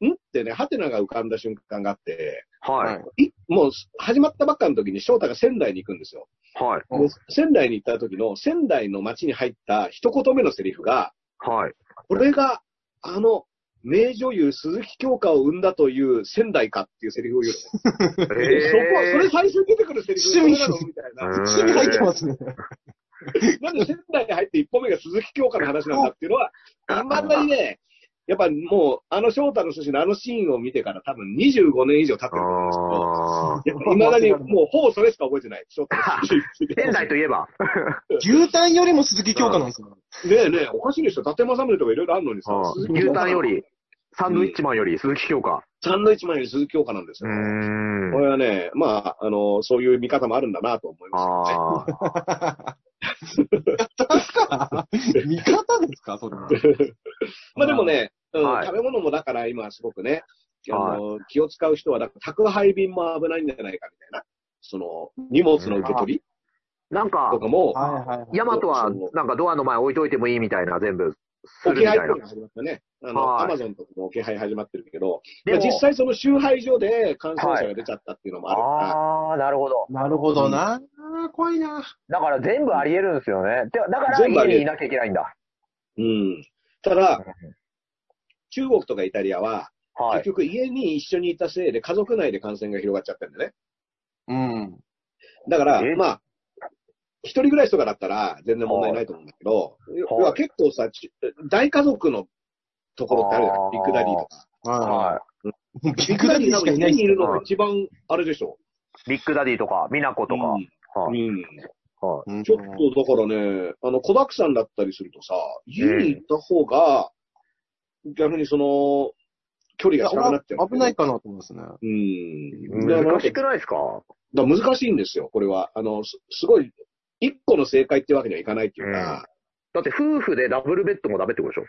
ー、んってね、ハテナが浮かんだ瞬間があって、はい。いもう始まったばっかの時に翔太が仙台に行くんですよ。はい。仙台に行った時の仙台の街に入った一言目のセリフが、はい。これが、あの、名女優鈴木京香を生んだという仙台かっていうセリフを言うの。そこ、それ最初に出てくるセリフ趣味なの？みたいな。うん趣味入ってますね。なんで仙台に入って一歩目が鈴木京香の話なんだっていうのは、いまだにね、やっぱもう、あの翔太の寿司のあのシーンを見てから多分25年以上経ってると思うんですけど、いまだにもうほぼそれしか覚えてない。翔太の寿司ー仙台といえば。牛タンよりも鈴木京香なんですよ。ねえねえ、おかしいでしょ。伊達政宗とかいろいろあるのにさ、牛タンより、サンドイッチマンより鈴木京香。サンドイッチマンより鈴木京香なんですよ。んこ。れはね、まあ、あの、そういう見方もあるんだなと思いますよね。あ味方ですか？それは。まあでもね、うんはい食べ物もだから今すごくね、あの、気を使う人は、だから宅配便も危ないんじゃないかみたいな。その、荷物の受け取りーなんかと、かも。ヤマトはなんかドアの前置いといてもいいみたいな、全部、置き配っていうの。が始まったね。あの、はいアマゾンとかも置き配始まってるけど、実際その集配所で感染者が出ちゃったっていうのもあるから、ああ、なるほど。なるほどな。怖いな。だから全部あり得るんですよね。でだから家にいなきゃいけないんだ。うん。ただ、中国とかイタリアは、はい。結局家に一緒にいたせいで家族内で感染が広がっちゃったんだよね。うん。だからえ、まあ、一人暮らしとかだったら全然問題ないと思うんだけど、要は結構さ、ち大家族のところってあるじゃない？ビッグダディとか。は。はいビッグダディしかいないっす家にいるのはいが一番あれでしょ。い。ビッグダディとか、ミナコとか。うんはい。うんはい。うんちょっとだからね、あの、子沢山だったりするとさ、家に行った方が、逆にその、距離が近くなっちゃう。危ないかなと思いますね。うん。難しくないですか？だ難しいんですよ、これは。あの、すすごい、一個の正解ってわけにはいかないっていうか、だって夫婦でダブルベッドもダメってことでし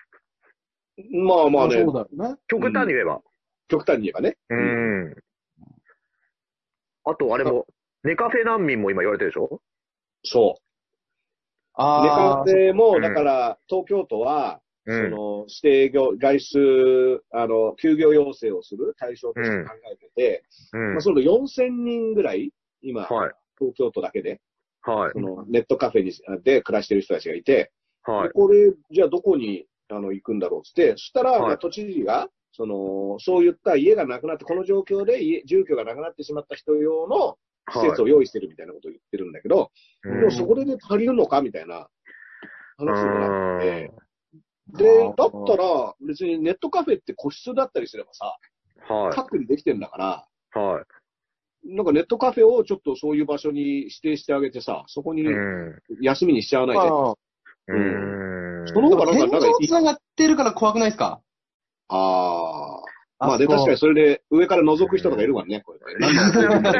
ょ？まあまあねそう、だよね。極端に言えば。極端に言えばね。う。ん。あと、あれも、ネカフェ難民も今言われてるでしょ？そう。あネカあフ。ェも、うんだから、東京都は、うん。その、指定業、外出、あの、休業要請をする対象として考えてて、うんまあ、その4000人ぐらい、今、はい。東京都だけで、はいそ。の、ネットカフェにで暮らしてる人たちがいて、はい。これ、じゃあどこに、あの、行くんだろうって、そしたら、はいまあ都知事が、その、そういった家がなくなって、この状況で家、住居がなくなってしまった人用の施設を用意してるみたいなことを言ってるんだけど、うんでもそこで、ね、足りるのかみたいな話になって、で、だったら、別にネットカフェって個室だったりすればさ、はい。隔離できてんだから、はい。なんかネットカフェをちょっとそういう場所に指定してあげてさ、そこにうん。休みにしちゃわないで。ああ。うん。その方がなんか、なんか繋がってるから怖くないですか？あまあで、確かにそれで上から覗く人とかいるわね、これ。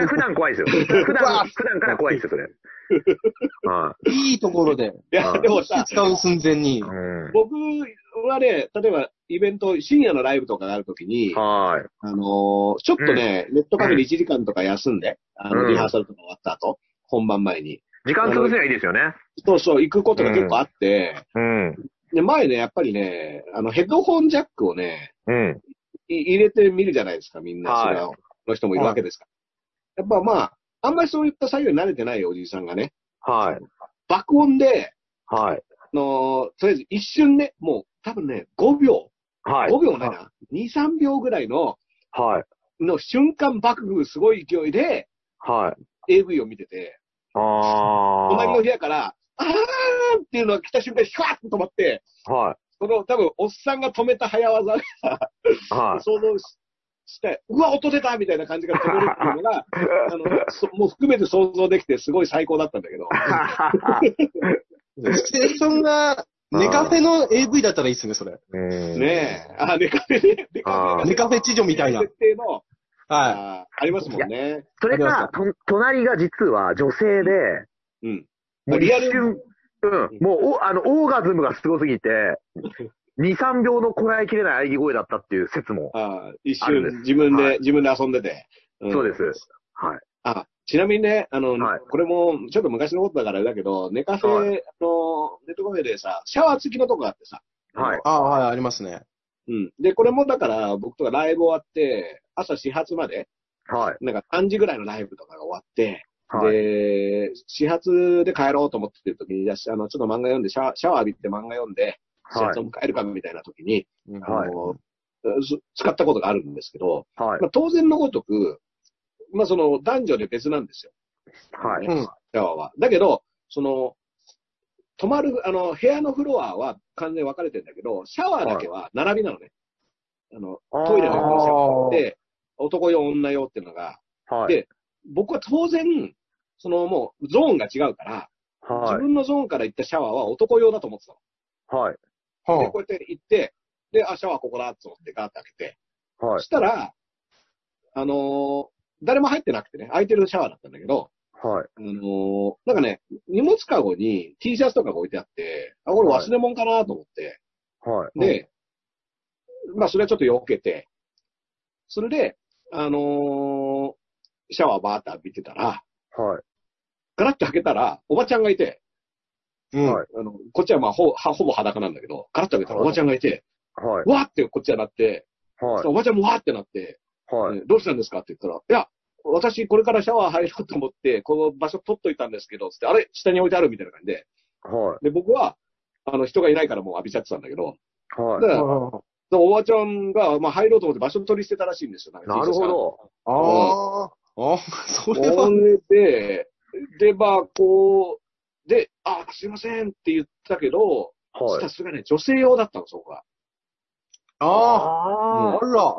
普段、怖いですよ。普段、普段から怖いですよ、それ。はいいところで、いや、でもさ、使う寸前に。僕はね、例えばイベント、深夜のライブとかがあるときに、はい。あのーちょっとね、ネットカフェで1時間とか休んで、あの、うんリハーサルとか終わった後、本番前に。時間潰せばいいですよね。そうそう、行くことが結構あって、うん。で、前ね、やっぱりね、あの、ヘッドホンジャックをね、うん。い入れてみるじゃないですか、みんな。はいの人もいるわけですから。やっぱまあ、あんまりそういった作業に慣れてないおじいさんがね、はい。爆音で、はい。あのーとりあえず一瞬ね、もう多分ね、5秒、はい。5秒ないな、2、3秒ぐらいの、はい。の瞬間爆風すごい勢いではい。AV を見てて、あ隣の部屋から、あーっていうのが来た瞬間、ヒャーって止まって、あ。はい。その多分、おっさんが止めた早技がはい。想像しして、うわ、音出たみたいな感じが止めるっていうのが、あの、そもう含めて想像できて、すごい最高だったんだけど。シチュエーションが、ネカフェの AV だったらいいっすね、それ。うんねえ。あ、ネカフェね。ネカフェあーがネカフェ地女みたいな。設定の、はあーありますもんね。それが、と隣が実は女性で、うん。もう一リアル瞬、うん、もう、お、あの、オーガズムがすごすぎて、2、3秒のこらえきれない喘ぎ声だったっていう説も。ああるんです瞬、自分で、はい自分で遊んでて。んそうです。はい。あ、ちなみにね、あの、はいこれもちょっと昔のことだからあれだけど、ネカフェ、はあの、ネットカフェでさ、シャワー付きのとこがあってさ。はいい。ああ、はい、ありますね。うん。で、これもだから、僕とかライブ終わって、朝始発まで、はい。なんか3時ぐらいのライブとかが終わって、はい。で、始発で帰ろうと思ってる時に、あの、ちょっと漫画読んで、シャワーシャワー浴びて漫画読んで、始発を迎えるかみたいな時に、うんはいあの、す使ったことがあるんですけど、はい。まあ、当然のごとく、まあその男女で別なんですよ。はい。うんシャワーは。だけど、その、泊まる、あの、部屋のフロアは完全に分かれてるんだけど、シャワーだけは並びなのね。あの、トイレのシャワーがあって、男用、女用っていうのが、はい。で僕は当然、そのもうゾーンが違うから、自はい。分のゾーンから行ったシャワーは男用だと思ってたの。はい。で、はこうやって行って、で、あ、シャワーここだと思ってガーッて開けて、はいそ。したら、あのー誰も入ってなくてね、空いてるシャワーだったんだけど、はい。あのーなんかね、荷物カゴに T シャツとかが置いてあって、あ、これ忘れ物かなと思って、はい。で、まあ、それはちょっと避けて、それで、あのーシャワーバーって浴びてたら、はい。ガラッて開けたら、おばちゃんがいて、い。うん。はいあの、こっちはまあほはほぼ裸なんだけど、ガラッと開けたらおばちゃんがいて、はい。わーってこっちはなって、はい。おばちゃんもわーってなって、はい。えどうしたんですか？って言ったら、いや、私これからシャワー入ろうと思って、この場所取っといたんですけど、つって、あれ？下に置いてあるみたいな感じで、はで、僕は、あの、人がいないからもう浴びちゃってたんだけど、い。はい。だからおばちゃんが、まあ、入ろうと思って場所取り捨てたらしいんですよ。なるほ。ど。ああ。あそれは。で、で、まあ、こう、で、あ、すいませんって言ったけど、はいさ。すがね、女性用だったの、そこが。ああ。ああら。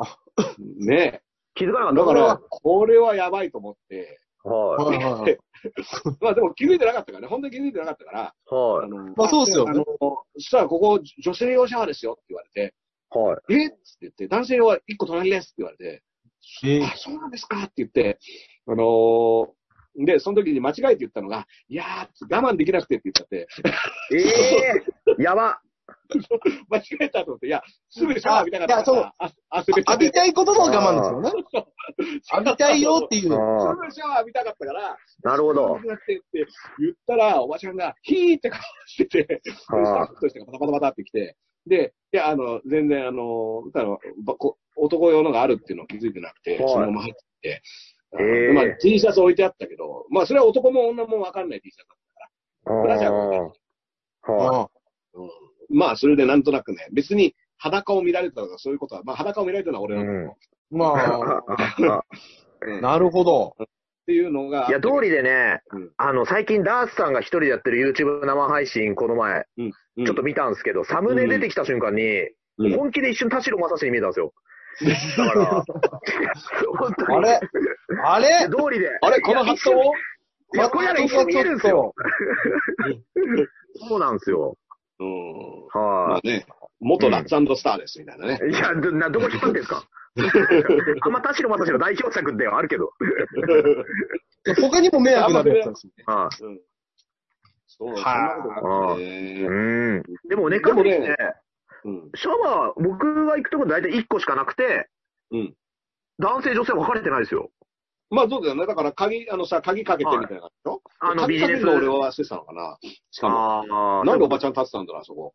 ね気づかなかった。だから、これはやばいと思って、ははいはいはい。まあでも気づいてなかったからね、本当に気づいてなかったから、い。はい。あの、まあそうですよあの、そしたらここ女性用シャワーですよって言われて、はい。えっつって言って、男性用は一個隣ですって言われて、えあ、そうなんですかって言って、あのーで、その時に間違えて言ったのが、いやー、我慢できなくてって言っちゃって、ええやば。間違えたと思って、いや、すぐシャワー浴びたかったあいやそうから、あ汗べ浴びたいことの我慢ですよね。浴びたいよっていう。あすぐシャワー浴びたかったから、あ。なるほど。なってって言ったら、おばちゃんが、ヒーって顔してて、スタはッフとしてがパタパタパタって来て、で、いや、あの、全然、あの、あのばこ男用のがあるっていうのを気づいてなくて、はいそのまま入ってきて、ええまあ、T シャツ置いてあったけど、まあ、それは男も女もわかんない T シャツだったあブラジャーが置いてあるあ。はあうんまあ、それでなんとなくね、別に裸を見られたとかそういうことは、まあ、裸を見られたのは俺なんだけど、っまあ、う んなるほど。ていうのが。いや、通りでねうん、あの、最近ダースさんが一人でやってる YouTube 生配信、この前、うん、ちょっと見たんですけど、サムネ出てきた瞬間に、うん本気で一瞬田代正史に見えたんですよ。だから。あれ？あれ？通りで。あれ？このハットをいや、これやら一瞬見えるんですよ。そうなんですよ。うん。まはあね、元ラッツスターですみたいなね。い。いや、ど、な、どこ引っ張ってんですか？あんま田代正史の代表作ではあるけど。他にも迷惑なるやつなんですよ。あうん。そう、そんなはあうん。でもね、かねでもね、うん。シャワー、僕が行くとこ大体1個しかなくて、うん。男性女性分かれてないですよ。まあそうだよね。だから鍵、あのさ、鍵かけてみたいな感じでしょ？あの鍵ビジネス俺はしてたのかな？しかも。あなんでおばちゃん立ってたんだろう、あそこ。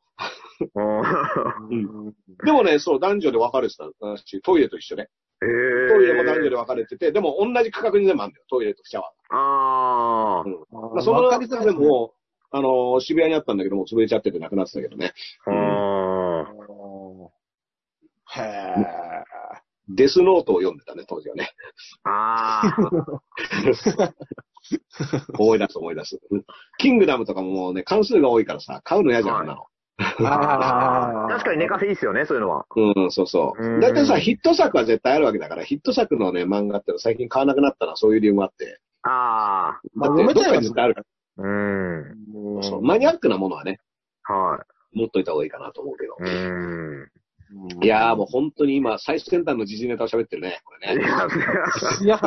うん でもね、そう、男女で分かれてたし、トイレと一緒ね。へトイレも男女で。で分かれてて、でも同じ区画に全部あるんだよ、トイレとシャワあー。うん。ままあ、その中でも、あのー渋谷にあったんだけども、潰れちゃっててなくなってたけどね。あ。あへえ。デスノートを読んでたね、当時はね。あ。あ思い出す思い出す。うんキングダムとかももうね、関数が多いからさ、買うの嫌じゃん、んなの。ああ。確かに寝かせいいっすよね、そういうのは。うん、そうそうう。んだいたいさ、ヒット作は絶対あるわけだから、ヒット作のね、漫画って最近買わなくなったのはそういう理由もあって。ああ。まあだって、どっ読めたよかに絶対あるかうん。ら。そうマニアックなものはね、は持っといた方がいいかなと思うけど。い。うん。いやーもう本当に今、最先端の時事ネタを喋ってるね、これね。いや、いや、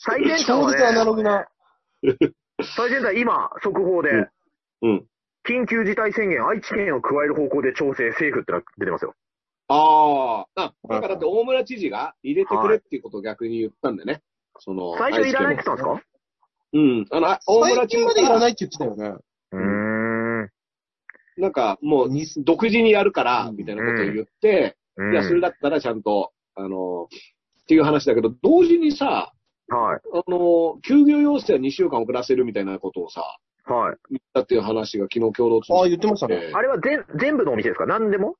最先端超は絶アナロね、グな。最先端今、速報で、うん。緊急事態宣言、愛知県を加える方向で調整、政府ってのが出てますよ。ああ、あ、だからだって大村知事が入れてくれっていうことを逆に言ったんだよね。その、最初いらないって言ったんですか？うん。あの、あ大村知事最近までいらがないって言ってたよね。うーん。なんかもう、独自にやるから、みたいなことを言って、いや、それだったらちゃんと、あの、っていう話だけど、同時にさ、はい。あの、休業要請は2週間遅らせるみたいなことをさ、はい。言ったっていう話が昨日共同通ああ、信言ってましたね。あれは全全部のお店ですか？何でも？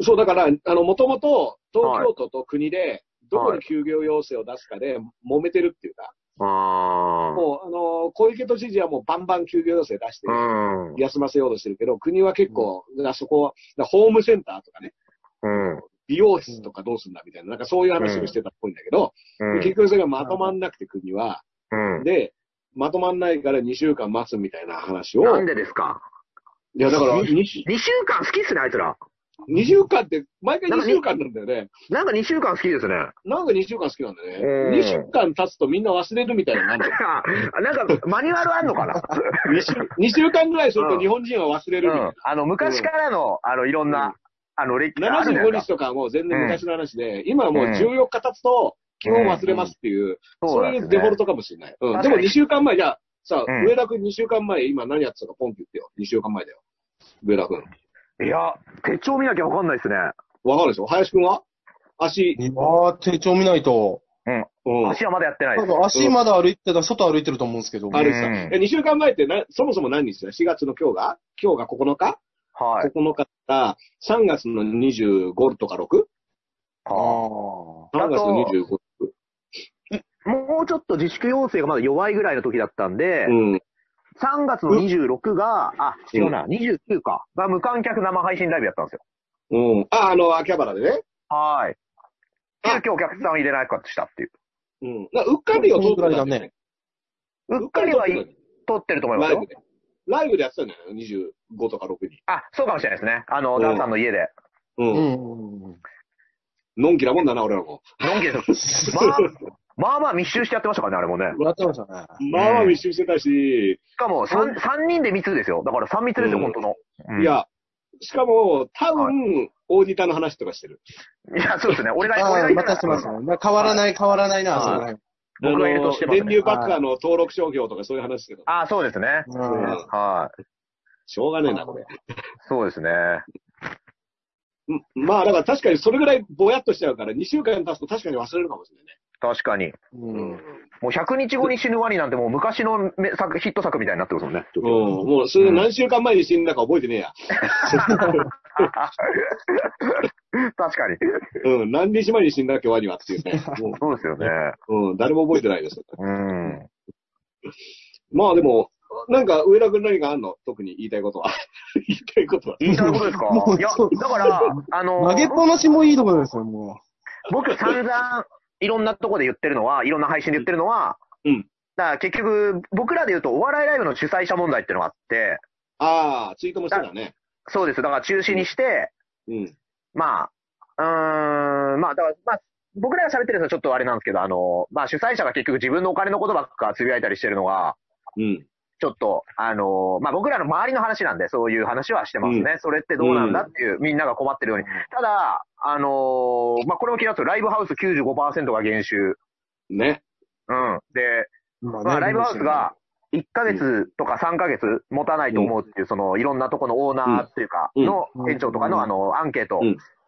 そう、だから、あの、もともと東京都と国で、どこに休業要請を出すかで揉めてるっていうか、ああ。もう、あの、小池都知事はもうバンバン休業要請出して、うん。休ませようとしてるけど、国は結構、あそこ、ホームセンターとかね、うん。美容室とかどうすんだみたいな、なんかそういう話をしてたっぽいんだけど、うん結局それがまとまんなくて国は、うん。で、まとまんないから2週間待つみたいな話を、なんでですか？いやだから2、?2 週間好きっすね、あいつら。2週間って、毎回2週間なんだよね。なんか2週間好きですね。なんか2週間好きなんだようんね。2週間経つとみんな忘れるみたいなのなんだよ。あ なんか、マニュアルあんのかな？2週 ,2 週間ぐらいすると日本人は忘れるみたいな。あの、昔からの、あの、いろんうんな、あの、歴史あるじゃない75ですか日とかはもう全然昔の話で、今はもう14日経つと基本忘れますっていう、そういうデフォルトかもしれない。うん。でも2週間前、じゃあ、さうん上田くん2週間前、今何やってたかポンって言ってよ。2週間前だよ。上田くん。いや、手帳見なきゃわかんないですね。わかるでしょ？林くんは？足、ああ、手帳見ないと。うん。足はまだやってないです。多分足まだ歩いてた、外歩いてると思うんですけど。歩いてた。うんえ、2週間前ってな、そもそも何日だ ?4 月の今日が？今日が9日？はい。?9 日から3月の25とか 6?3 ああ。月の25。もうちょっと自粛要請がまだ弱いぐらいの時だったんで、うん。3月の26が、あ、違うな、29か。が無観客生配信ライブやったんですよ。うん。あ、あの、秋葉原でね。はい。急遽お客さんを入れないかしたっていう。うん。なうっかりを撮ってたんだよねそのぐらいだね。うっかりはい撮って撮ってると思いますよたライブ。で。ライブでやってたんだよ。25とか6に。あ、そうかもしれないですね。あの、うんダンさんの家で。う。うんん。のんきなもんだな、俺らも。のんきです。まあ、まあまあ密集してやってましたからね、あれもね。やってましたね。まあまあ密集してたし、しかも3、三人で密ですよ。だから3密ですよ、うん本当の。うんい、や、しかも、多分、大仁田の話とかしてる。いや、そうですね。俺が、ああ、俺がまたしてますね。まあ変わらない、変わらないな、はいそこ。僕がいるとしてますね電流バッカーの登録商標とかそういう話してた。あ、そうですね。うんはい。しょうがねえな、これ。そうですね。うんまあ、だから確かにそれぐらいぼやっとしちゃうから、2週間経つと確かに忘れるかもしれないね。確かに。うん。もう100日後に死ぬワニなんてもう昔のめ作ヒット作みたいになってますもんね。うん。もう、それで何週間前に死んだか覚えてねえや。確かに。うん。何日前に死んだっけ、ワニはっていうね。も そうですよね。う、うん。誰も覚えてないです。うん。まあでも、なんか、上田君何かあんの？特に言いたいことは。言いたいことは。言いたいことですか？いや、だから、あの投げっぱなしもいいところですよ、も僕散々、いろんなとこで言ってるのは、いろんな配信で言ってるのは、うん。だから結局、僕らで言うとお笑いライブの主催者問題っていうのがあって、ああ、ツイートもしてたね。そうです。だから中止にして、うん。まあ、うーん、まあ、だから、まあ、僕らが喋ってるのはちょっとあれなんですけど、あの、まあ、主催者が結局自分のお金のことばっかつぶやいたりしてるのが、うん。ちょっと、あのまあ、僕らの周りの話なんで、そういう話はしてますね。それってどうなんだっていう、みんなが困ってるように。ただ、あのまあ、これも気になってるライブハウス95%が減収。ね。うん。で、ままあ、ライブハウスが、1ヶ月とか3ヶ月持たないと思うっていう、その、いろんなとこのオーナーっていうか、うんの店長とかの、あの、アンケート。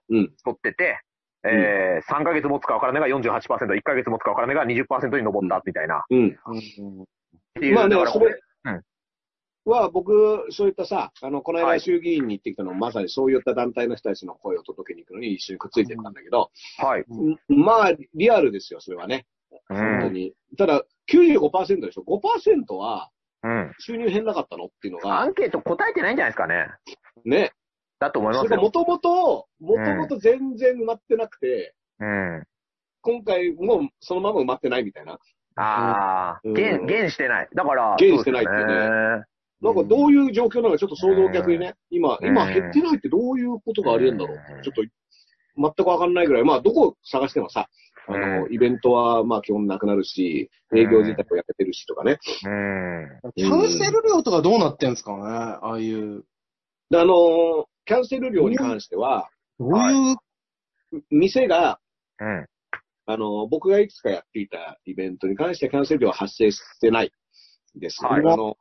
取ってて、えー、3ヶ月持つか分からないが48%、1ヶ月持つか分からないが20%に上ったみたいな。うん。っていうまあねだから、それうんは、僕、そういったさ、あの、この間はい衆議院に行ってきたの、まさにそういった団体の人たちの声を届けに行くのに一緒にくっついてったんだけど、はい。んまあ、リアルですよ、それはね。う本当ん。に。ただ、95%でしょ ?5% はうん。収入変なかったのっていうのが、アンケート答えてないんじゃないですかね。ね。だと思いますよ。もともと、もともと全然埋まってなくて、うん。今回もそのまま埋まってないみたいな。ああ、うん減、減してない。だから、減してないってねなんかどういう状況なのかちょっと想像逆にね、今、うん。今減ってないってどういうことがありえるんだろう。うん。ちょっと全くわかんないぐらい、まあどこを探してもさ、あの、うイベントはまあ基本なくなるし、営業自体もやめてるしとかね。うん。キャンセル料とかどうなってんすかねああいう。であの、キャンセル料に関しては、どういう、店が、うん。あの、僕がいくつかやっていたイベントに関してはキャンセル料は発生してないです。はい。あの、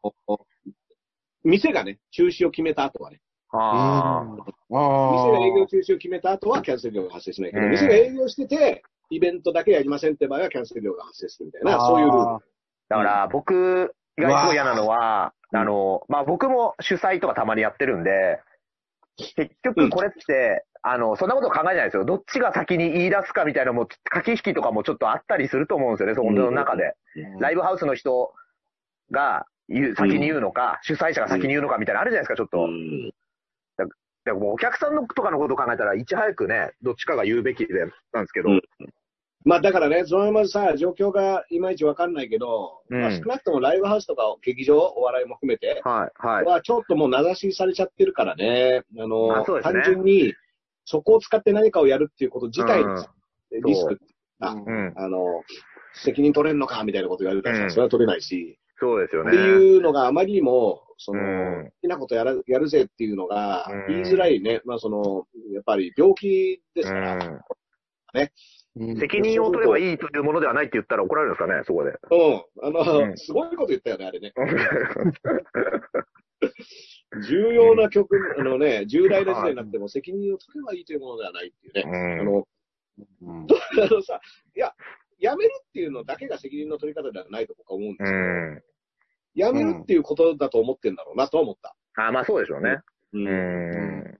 店がね、中止を決めた後はね、ああ。店が営業あ中止を決めた後はキャンセル料が発生しないけ。ど、うん。店が営業してて、イベントだけやりませんって場合はキャンセル料が発生するみたいな、そういうルール。だから、僕がいつも嫌なのは、うんあの、まあ、僕も主催とかたまにやってるんで、結局これって、あの、そんなこと考えないですよ。どっちが先に言い出すかみたいなのも、駆け引きとかもちょっとあったりすると思うんですよね、その中で。ライブハウスの人が言う先に言うのか、主催者が先に言うのかみたいなのあるじゃないですか、ちょっと。うん。でもうお客さんのとかのことを考えたら、いち早くね、どっちかが言うべきで、なんですけど。うん。まあだからね、そのままさ、状況がいまいちわかんないけど、うん。まあ少なくともライブハウスとか劇場、お笑いも含めて、はい、はい。はちょっともう名指しされちゃってるからね、あの、まあね。単純にそこを使って何かをやるっていうこと自体うん。にリスク、あうん。あの、責任取れんのかみたいなこと言われたらそれは取れないし、そうですよね。っていうのがあまりにも、その、うん好きなことやるやるぜっていうのがうん言いづらいね。まあその、やっぱり病気ですから。うんうん責任を取ればいいというものではないって言ったら怒られるんですかね、そこで。うん。あの、うんすごいこと言ったよね、あれね。重要な曲、あのね、重大な事態になっても責任を取ればいいというものではないっていうね。あうんの、うんど あのさ、いや、やめるっていうのだけが責任の取り方ではないと僕は思うんですけど、うん。やめるっていうことだと思ってんだろうなとは思った。あ、まあそうでしょうね。ううんん。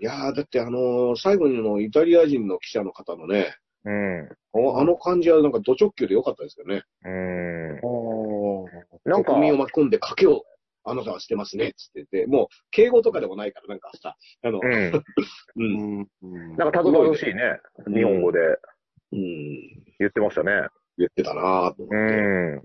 いやー、だってあのー最後にのイタリア人の記者の方のね、うん。ああの感じはなんかド直球で良かったですよね。うん。おーなんか、国民を巻き込んで賭けをあなたはしてますね、つってて、もう敬語とかでもないからなんかさ、あの、うん うんなんかたどたどしいね。日本語でうん、言ってましたね。言ってたなぁと思って。うん。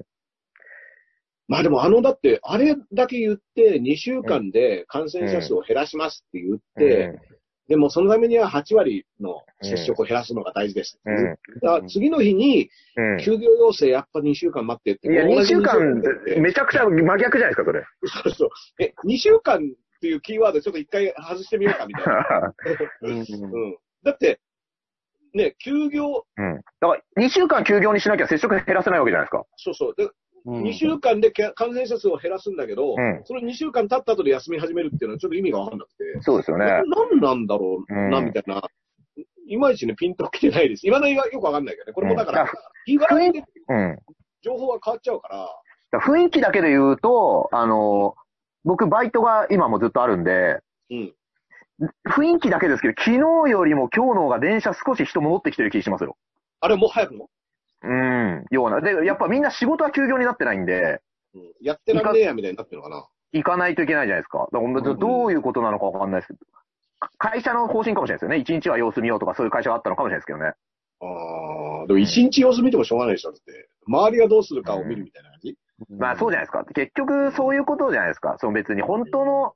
まあでもあの、だって、あれだけ言って、2週間で感染者数を減らしますって言って、でもそのためには8割の接触を減らすのが大事です。うん。だから次の日に、うん。休業要請やっぱ2週間待ってって。いや、2同じ週間めちゃくちゃ真逆じゃないですか、それ。そうそう。え、2週間っていうキーワードちょっと一回外してみようかみたいな。うんうん。だって、ね、休業、うん。だから、2週間休業にしなきゃ接触減らせないわけじゃないですか。そうそう。で、うん2週間でけ感染者数を減らすんだけど、うんその2週間経った後で休み始めるっていうのはちょっと意味がわかんなくて。そうですよね。ななんだろうな、うんみたいな。いまいちね、ピンと来てないです。今だにはよくわかんないけどね。これもだから、うん意外でうん。情報が変わっちゃうから、だから雰囲気だけで言うと、あの、僕、バイトが今もずっとあるんで、うん。雰囲気だけですけど、昨日よりも今日の方が電車少し人戻ってきてる気しますよ。あれもう早くも、うん。ような。で、やっぱみんな仕事は休業になってないんで、うん、やってらんねえやみたいになってるのかな。行かないといけないじゃないですか。だからどどういうことなのかわかんないですけど。会社の方針かもしれないですよね。一日は様子見ようとかそういう会社があったのかもしれないですけどね。ああ、でも一日様子見てもしょうがないでしょ。だって、周りがどうするかを見るみたいな感じ。まあそうじゃないですか。結局そういうことじゃないですか。その別に本当の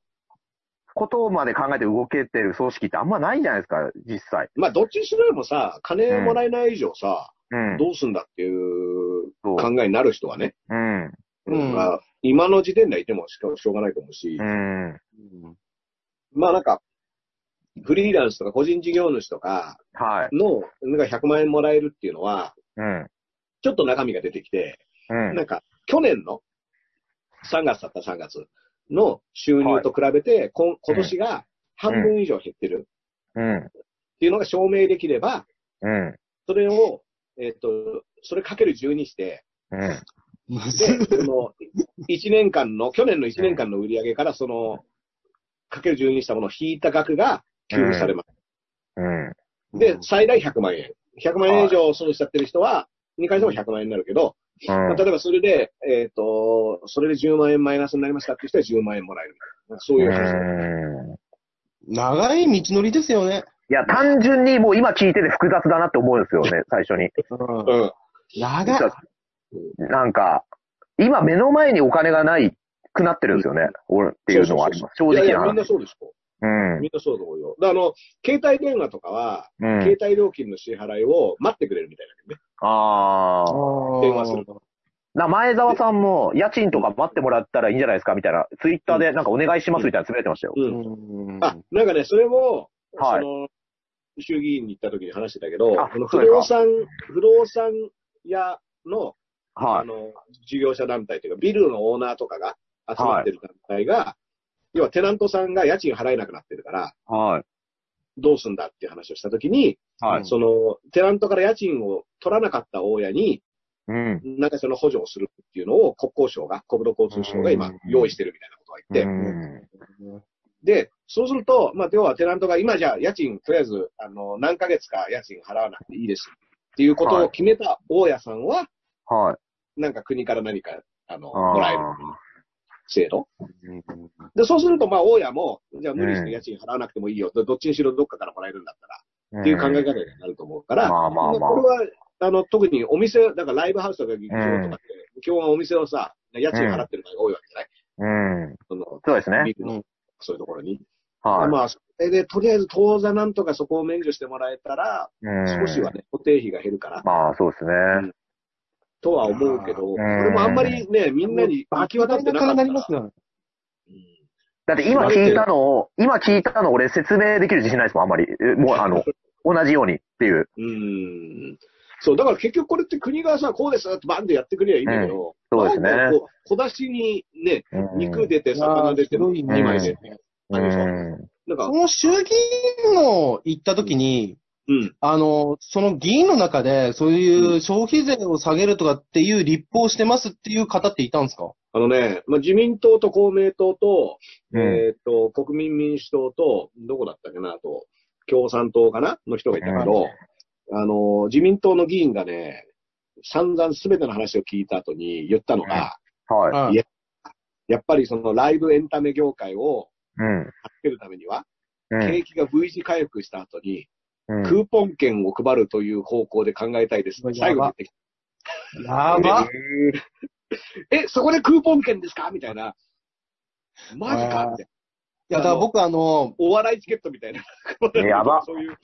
ことまで考えて動けてる組織ってあんまないんじゃないですか、実際。まあ、どっちにしろもさ、金もらえない以上さ、うん。どうすんだっていう考えになる人はね、うん。今の時点ではいてもしょしょうがないと思うし、うん。まあなんか、フリーランスとか個人事業主とかはい。の、なんか100万円もらえるっていうのは、うん。ちょっと中身が出てきて、うん。なんか、去年の3月だった3月の収入と比べて、こん今年が半分以上減ってるうん。っていうのが証明できれば、うん。それを、えっ、と、それかける10にして、うん。で、その、1年間の、去年の1年間の売り上げから、その、かける10にしたものを引いた額が給付されます。うん。で、最大100万円。100万円以上損しちゃってる人は、2回でも100万円になるけど、まあ例えばそれで、えっ、と、それで10万円マイナスになりましたって人は10万円もらえるみたいな。そういう話。うん長い道のりですよね。いや、単純にもう今聞いてて複雑だなって思うんですよね、最初に。うん。長い。なんか、今目の前にお金がないくなってるんですよね、俺っていうのはあります。正直いやいや、みんな。そうですよ。うん。みんなそうだと思うよ。であの、携帯電話とかは、うん携。帯料金の支払いを待ってくれるみたいだけどね。ああ。電話するな、前澤さんも、家賃とか待ってもらったらいいんじゃないですかみたいな、ツイッターでなんかお願いしますみたいなつぶやいてましたよ。うん。うんあ、なんかね、それも、はいその、衆議院に行った時に話してたけど、あこの不動産、不動産屋の、あはい。の、事業者団体というか、ビルのオーナーとかが集まってる団体が、要はテナントさんが家賃払えなくなってるから、はい。どうすんだっていう話をした時に、はい。その、テナントから家賃を取らなかった大家に、うん。なんかその補助をするっていうのを国交省が、国土交通省が今うん用意してるみたいなことが言って、で、そうすると、まあ、要はテナントが今じゃあ家賃、とりあえず、あの、何ヶ月か家賃払わなくていいですっていうことを決めた大家さんは、はい。なんか国から何か、あの、もらえる制度。で、そうすると、まあ、大家も、じゃあ無理して家賃払わなくてもいいよ。どどっちにしろどっかからもらえるんだったら、っていう考え方になると思うから、まあまあまあこれは、あの、特にお店、だからライブハウスとか劇場とかって、基本はお店をさ、家賃払ってるのが多いわけじゃない、うん。その、そうですね。そういうところに。はい。まあ、それで、とりあえず当座なんとかそこを免除してもらえたら、うん少しはね、固定費が減るから、まあ、そうですね。とは思うけど、んこれもあんまりね、みんなに行き渡ってなかったなりらますよ。だって今聞いたのを、今聞いたの俺説明できる自信ないですもん、あんまり。えもう、あの、同じようにっていう。うん。そう、だから結局これって国がさ、こうですってバンってやってくれりゃいいんだけど、そうですね小出しにね、うん肉出て、魚出て、いやーすごいね2枚で。うん。なんかそ、の衆議院の行った時に、うん。あの、その議員の中で、そういう消費税を下げるとかっていう立法をしてますっていう方っていたんですか？あのね、まあ、自民党と公明党と、うんえっ、と、国民民主党と、どこだったっけな、あと、共産党かな？の人がいたけど、あの、自民党の議員がね、散々すべての話を聞いた後に言ったのが、はい。いややっぱりそのライブエンタメ業界をうん。助けるためには、うん景気が V 字回復した後に、うんクーポン券を配るという方向で考えたいです。最後に言ってきやば。た。え、そこでクーポン券ですか？みたいな。マジか？あーみたいや、だから僕あの、お笑いチケットみたいな。やばそういう。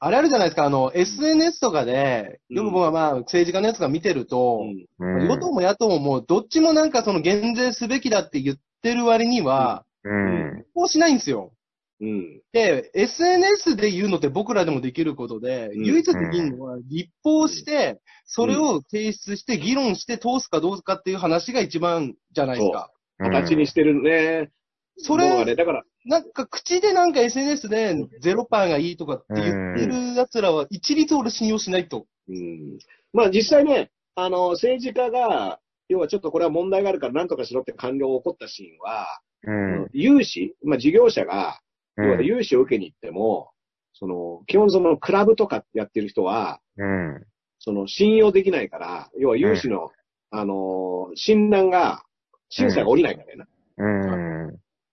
あれあるじゃないですか、あの、SNS とかで、うんよく僕はまあ、政治家のやつが見てると、うんうん与党も野党ももうどっちもなんかその減税すべきだって言ってる割には、うん。こうしないんですよ。うん。で、SNS で言うのって僕らでもできることで、うん唯一できるのは立法して、それを提出して議論して通すかどうかっていう話が一番じゃないですか。形にしてるね。それ、ものがね、だから、なんか口でなんか SNS でゼロパーがいいとかって言ってる奴らは一律俺信用しないと。うん。まあ実際ね、あの、政治家が、要はちょっとこれは問題があるから何とかしろって官僚が起こったシーンは、うん。融資、まあ事業者が、うん要は融資を受けに行っても、その、基本そのクラブとかやってる人は、うん。その信用できないから、要は融資の、あの、診断が、審査が下りないからね。う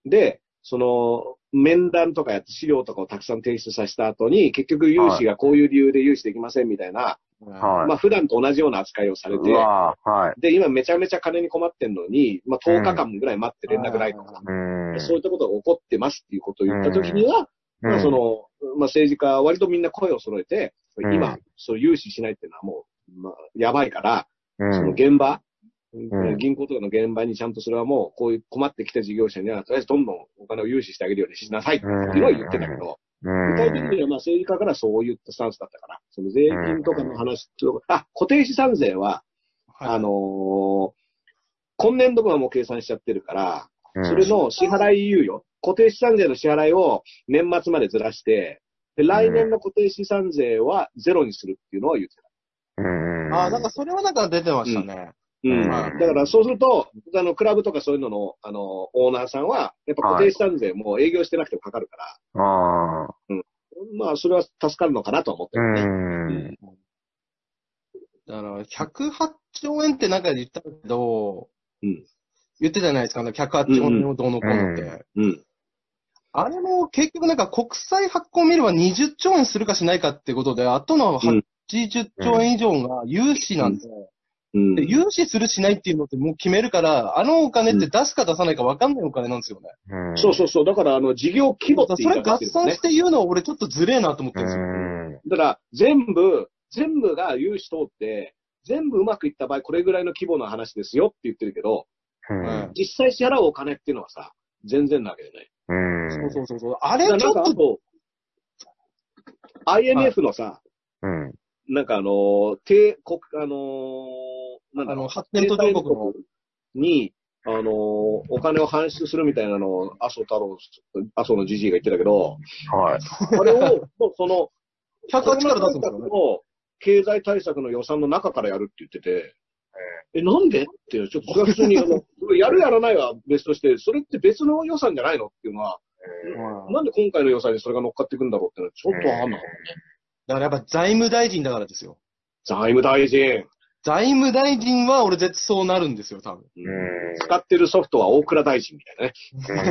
ん。で、その、面談とかやって資料とかをたくさん提出させた後に、結局融資がこういう理由で融資できませんみたいなはい。まあ普段と同じような扱いをされうて、はい。で、今めちゃめちゃ金に困ってんのに、まあ10日間ぐらい待って連絡ないとか、うん。そういったことが起こってますっていうことを言ったときには、まあその、まあ政治家、割とみんな声を揃えて、うん。今、そう融資しないっていうのはもう、まあ、やばいから、うん、その現場、ん。銀行とかの現場にちゃんとそれはもう、こういう困ってきた事業者には、とりあえずどんどんお金を融資してあげるようにしなさいっていうのは言ってたけど、うん、具体的にはまあ政治家からそういったスタンスだったから、その税金とかの話と、あ、固定資産税は、あのー今年度分はもう計算しちゃってるから、うん、それの支払い猶予、固定資産税の支払いを年末までずらして、で来年の固定資産税はゼロにするっていうのは言ってた。うん。ああ、なんかそれはなんか出てましたね。うん。はいだからそうすると、あの、クラブとかそういうのの、あの、オーナーさんは、やっぱ固定資産税も営業してなくてもかかるから、ああ。まあ、それは助かるのかなと思ってうるね。ん。だから、108兆円ってなんか言ったけど、うん言ってたじゃないですか、108兆円をどうのこうのって。うん。あれも結局なんか国債発行見れば20兆円するかしないかってことで、あとの80兆円以上が融資なんで、うん。で融資するしないっていうのってもう決めるから、あのお金って出すか出さないか分かんないお金なんですよね。うんそうそうそう。だから、あの、事業規模ってそれ合算し。て言うのは俺ちょっとずれえなと思ってうるんですよ。ん。だから、全部、全部が融資通って、全部うまくいった場合、これぐらいの規模の話ですよって言ってるけど、うん。実際支払うお金っていうのはさ、全然なわけじゃない。うん。そうそうそうそう。あれちょっと、IMF のさ、うん。なんかあのー、低国、あのー、なんだろう。あの、発展途上国の、経済国に、あのー、お金を搬出するみたいなのを、麻生太郎、麻生のじじいが言ってたけど、はい。あれを、もうその、108から出すんですよ経済対策の予算の中からやるって言ってて、え、なんで？っていう、ちょっとそれは普通に、あの、やるやらないは別として、それって別の予算じゃないのっていうのは、なんで今回の予算にそれが乗っかっていくんだろうっていうのはちょっとわかんなかったね。だからやっぱ財務大臣だからですよ。財務大臣、財務大臣は俺絶対そうなるんですよ、多分。うん。使ってるソフトは大倉大臣みたい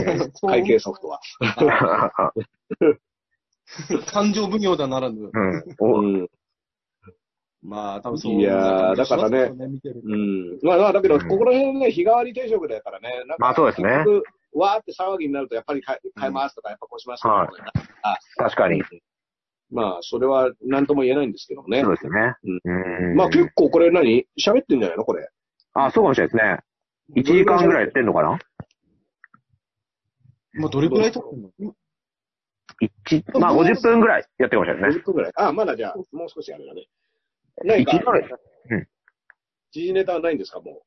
なね。会計ソフトは。感情奉行だならぬ。うん。まあ、多分そういやーだからね見てるうん。まあまあ、だけど、うんここら辺ね、日替わり定食だからね。まあそうですねわーって騒ぎになると、やっぱり買いますとか、やっぱこうしますとか、はい確かに。まあ、それは何とも言えないんですけどねそう。ですよね。うん。まあ結構これ何？喋ってんじゃないの？これ。あ、そうかもしれないですね。1時間ぐらいやってんのかな？まあ、どれくらい経ってんの？一まあ50分ぐらいやってるかもしれないですね。50分ぐらい。あ、まだじゃあ、もう少しあれだね。何か？一時間ぐらい？うん。時事ネタはないんですかも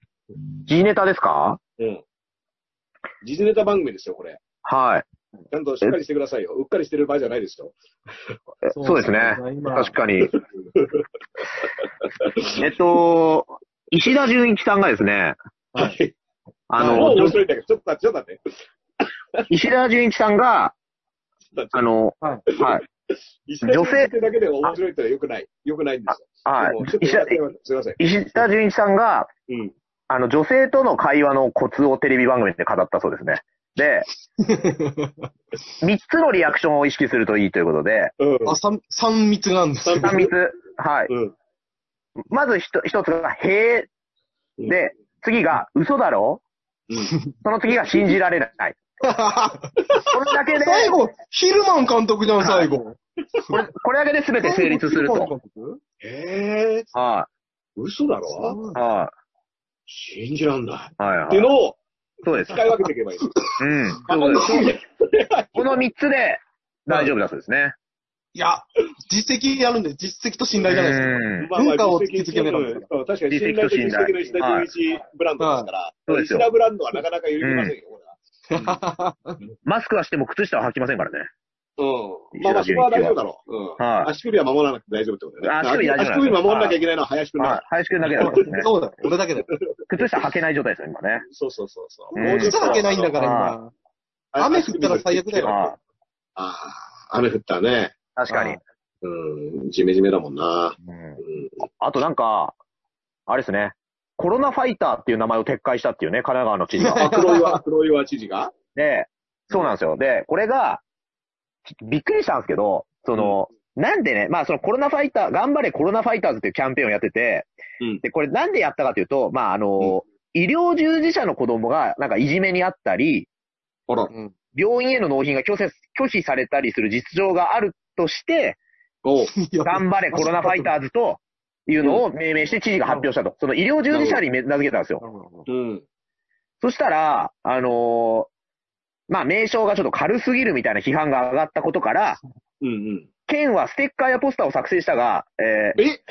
時事ネタですか？う。うん。時事ネタ番組ですよ、これ。はい。ちゃんとしっかりしてくださいよ。うっかりしてる場合じゃないですよ。えそうですね。今確かに。えっと、石田純一さんがですね、はい。あもうの、面白いんだけど、ちょっと待って、ちょっと待って。石田純一さんが、あの、はいはい。石田だけで面白いってのは良くない。良くないんですよ。はいすいません。石田純一さんが、うん。あの、女性との会話のコツをテレビ番組で語ったそうですね。で、3つのリアクションを意識するといいということで、うん。あ、三、三密なんですよ。3密。はい。うん。まず一つが、へー。で、次が、嘘だろうん。その次が信じられない。これだけで、最後、ヒルマン監督じゃん、最後。これこれだけで全て成立すると。監督ええは嘘だろい。は信じらんない。い。はい。っていうのをそうです。使い分けていけばいい。うん。あそうです。この3つで大丈夫だそうですね。いや、実績やるんで、実績と信頼じゃないですか。文化を突きつけめ確かに信頼と実績の石田純一ブランドですから、そうですよ石田ブランドはなかなか揺るぎませんよ、これは。マスクはしても靴下は履きませんからね。うん。まあまあ、そこは大丈夫だろう。うん。はい足首は守らなくて大丈夫ってことだよね。足首大丈夫足首守らなきゃいけないのは林くんだはいか。林くんだけなんですね。そうだよ、俺だけだよ。靴下履けない状態ですよ、今ね。ら。そうそうそうそう。うんもうちょっと靴履けないんだから、は今。雨降ったら最悪だよ。はああ、雨降ったね。い。確かに。うん、ジメジメだもんな。うんうん。あとなんか、あれですね。コロナファイターっていう名前を撤回したっていうね、神奈川の知事が。あ、黒岩、黒岩知事が？で、そうなんですよ。で、これが、びっくりしたんですけど、その、なんでね、まあそのコロナファイター、頑張れコロナファイターズっていうキャンペーンをやってて、うんで、これなんでやったかというと、まああの、医療従事者の子供がなんかいじめにあったり、あら。病院への納品が拒絶拒否されたりする実情があるとして、頑張れ コロナファイターズというのを命名して知事が発表したと。その医療従事者に名付けたんですよ。うん。そしたら、あのーまあ名称がちょっと軽すぎるみたいな批判が上がったことから、うんうん。県はステッカーやポスターを作成したが、えーえ？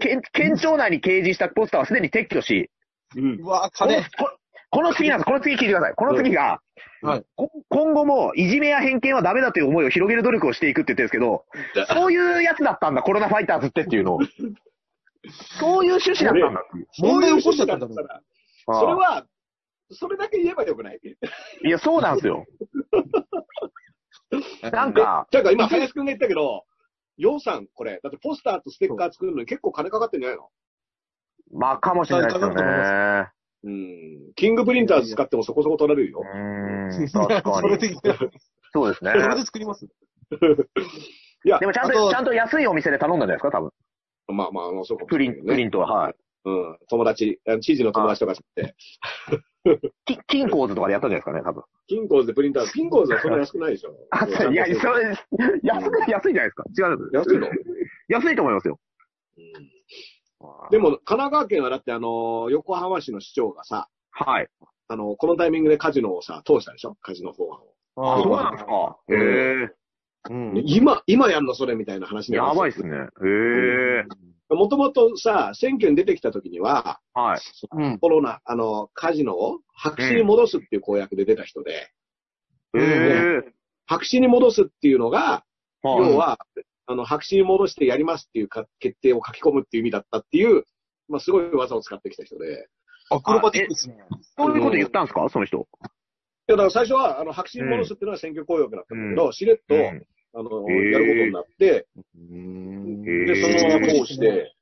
県、県庁内に掲示したポスターはすでに撤去し、うん。うわ、この金。ここの次なんです。この次聞いてください。この次が、はいこ今後もいじめや偏見はダメだという思いを広げる努力をしていくって言ってるんですけど、そういうやつだったんだ、コロナファイターズってっていうの を。そういう趣旨だったんだ。問題起こしちゃったんだもんそれは、それだけ言えばよくない？いや、そうなんですよ。なんか、だから今、林くんが言ったけど、予算、これ、だってポスターとステッカー作るのに結構金かかってんじゃないの？まあ、かもしれないですよね。うん。キングプリンターズ使ってもそこそこ取られるよう。ーん、確かそれに。で、そうですねそ。れで作ります いやで、もちゃんあとと、ちゃんと安いお店で頼んだんじゃないですか、多分。まあまあ、あの、そうかもしプリン、プリントは。はい。うん。友達、あのチーズの友達とかって、き金コーズとかでやったんじゃないですかね、多分。キンコーズでプリンターズ、キンコーズはそんな安くないでしょ。あ、そういや、それ、安く、安いじゃないですか。違う。安いの？安いと思いますよ。でも、神奈川県はだってあの、横浜市の市長がさ、はい。あの、このタイミングでカジノをさ、通したでしょ？カジノ法案を。あそうなんですか？へえ。うん。今、今やんのそれみたいな話にやばいっすね。へえ。もともとさ、選挙に出てきた時には、はい。うん。コロナ、あの、カジノを白紙に戻すっていう公約で出た人で、へえ。白紙に戻すっていうのが、はい要は、あの、白紙に戻してやりますっていうか決定を書き込むっていう意味だったっていう、まあ、すごい技を使ってきた人で。アクロバティックですね。そういうこと言ったんですか？その人。いや、だから最初は、あの、白紙に戻すっていうのは選挙公約だったんだけど、しれっと、うんあの、やることになって、うんで、そのまま通して、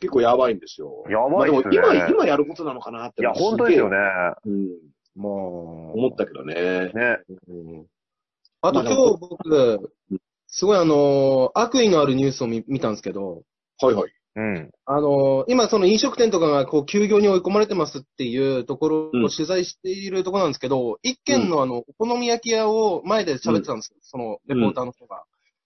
結構やばいんですよ。やばいっすねまあでも今、今やることなのかなって。いや、本当ですよね。。うん。まあ。思ったけどね。ね。うんあと今日僕、すごいあのー悪意のあるニュースを見見たんですけど、はいはい。うん。あのー今その飲食店とかがこう休業に追い込まれてますっていうところうんを取材しているところなんですけど、一軒のあの、お好み焼き屋を前で喋ってたんですよ、そのレポーターの人が。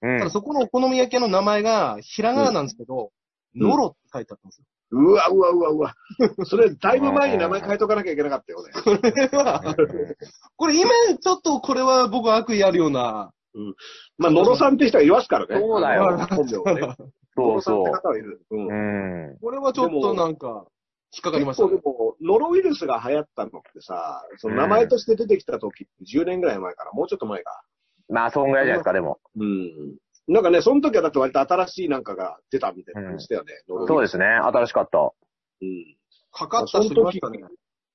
うんただそこのお好み焼き屋の名前がひらがななんですけど、うんノロって書いてあったんですよ。うわうわうわうわ。それ、だいぶ前に名前変えとかなきゃいけなかったよね。これは、これ今ちょっとこれは僕悪意あるような、まあ、野呂さんって人はいますからね。そうだよ 本名はね。そうそ野呂さんって方はいる。うんう。うん。これはちょっとなんか、引っかかりま結構でしたね。も、ノロウイルスが流行ったのってさ、その名前として出てきた時って10年ぐらい前から、もうちょっと前か。まあ、そんぐらいじゃないですか、でも。うん。なんかね、その時はだって割と新しいなんかが出たみたいな感じだよね。ノロウイルスそうですね。新しかった。うん。かかった人いましたね。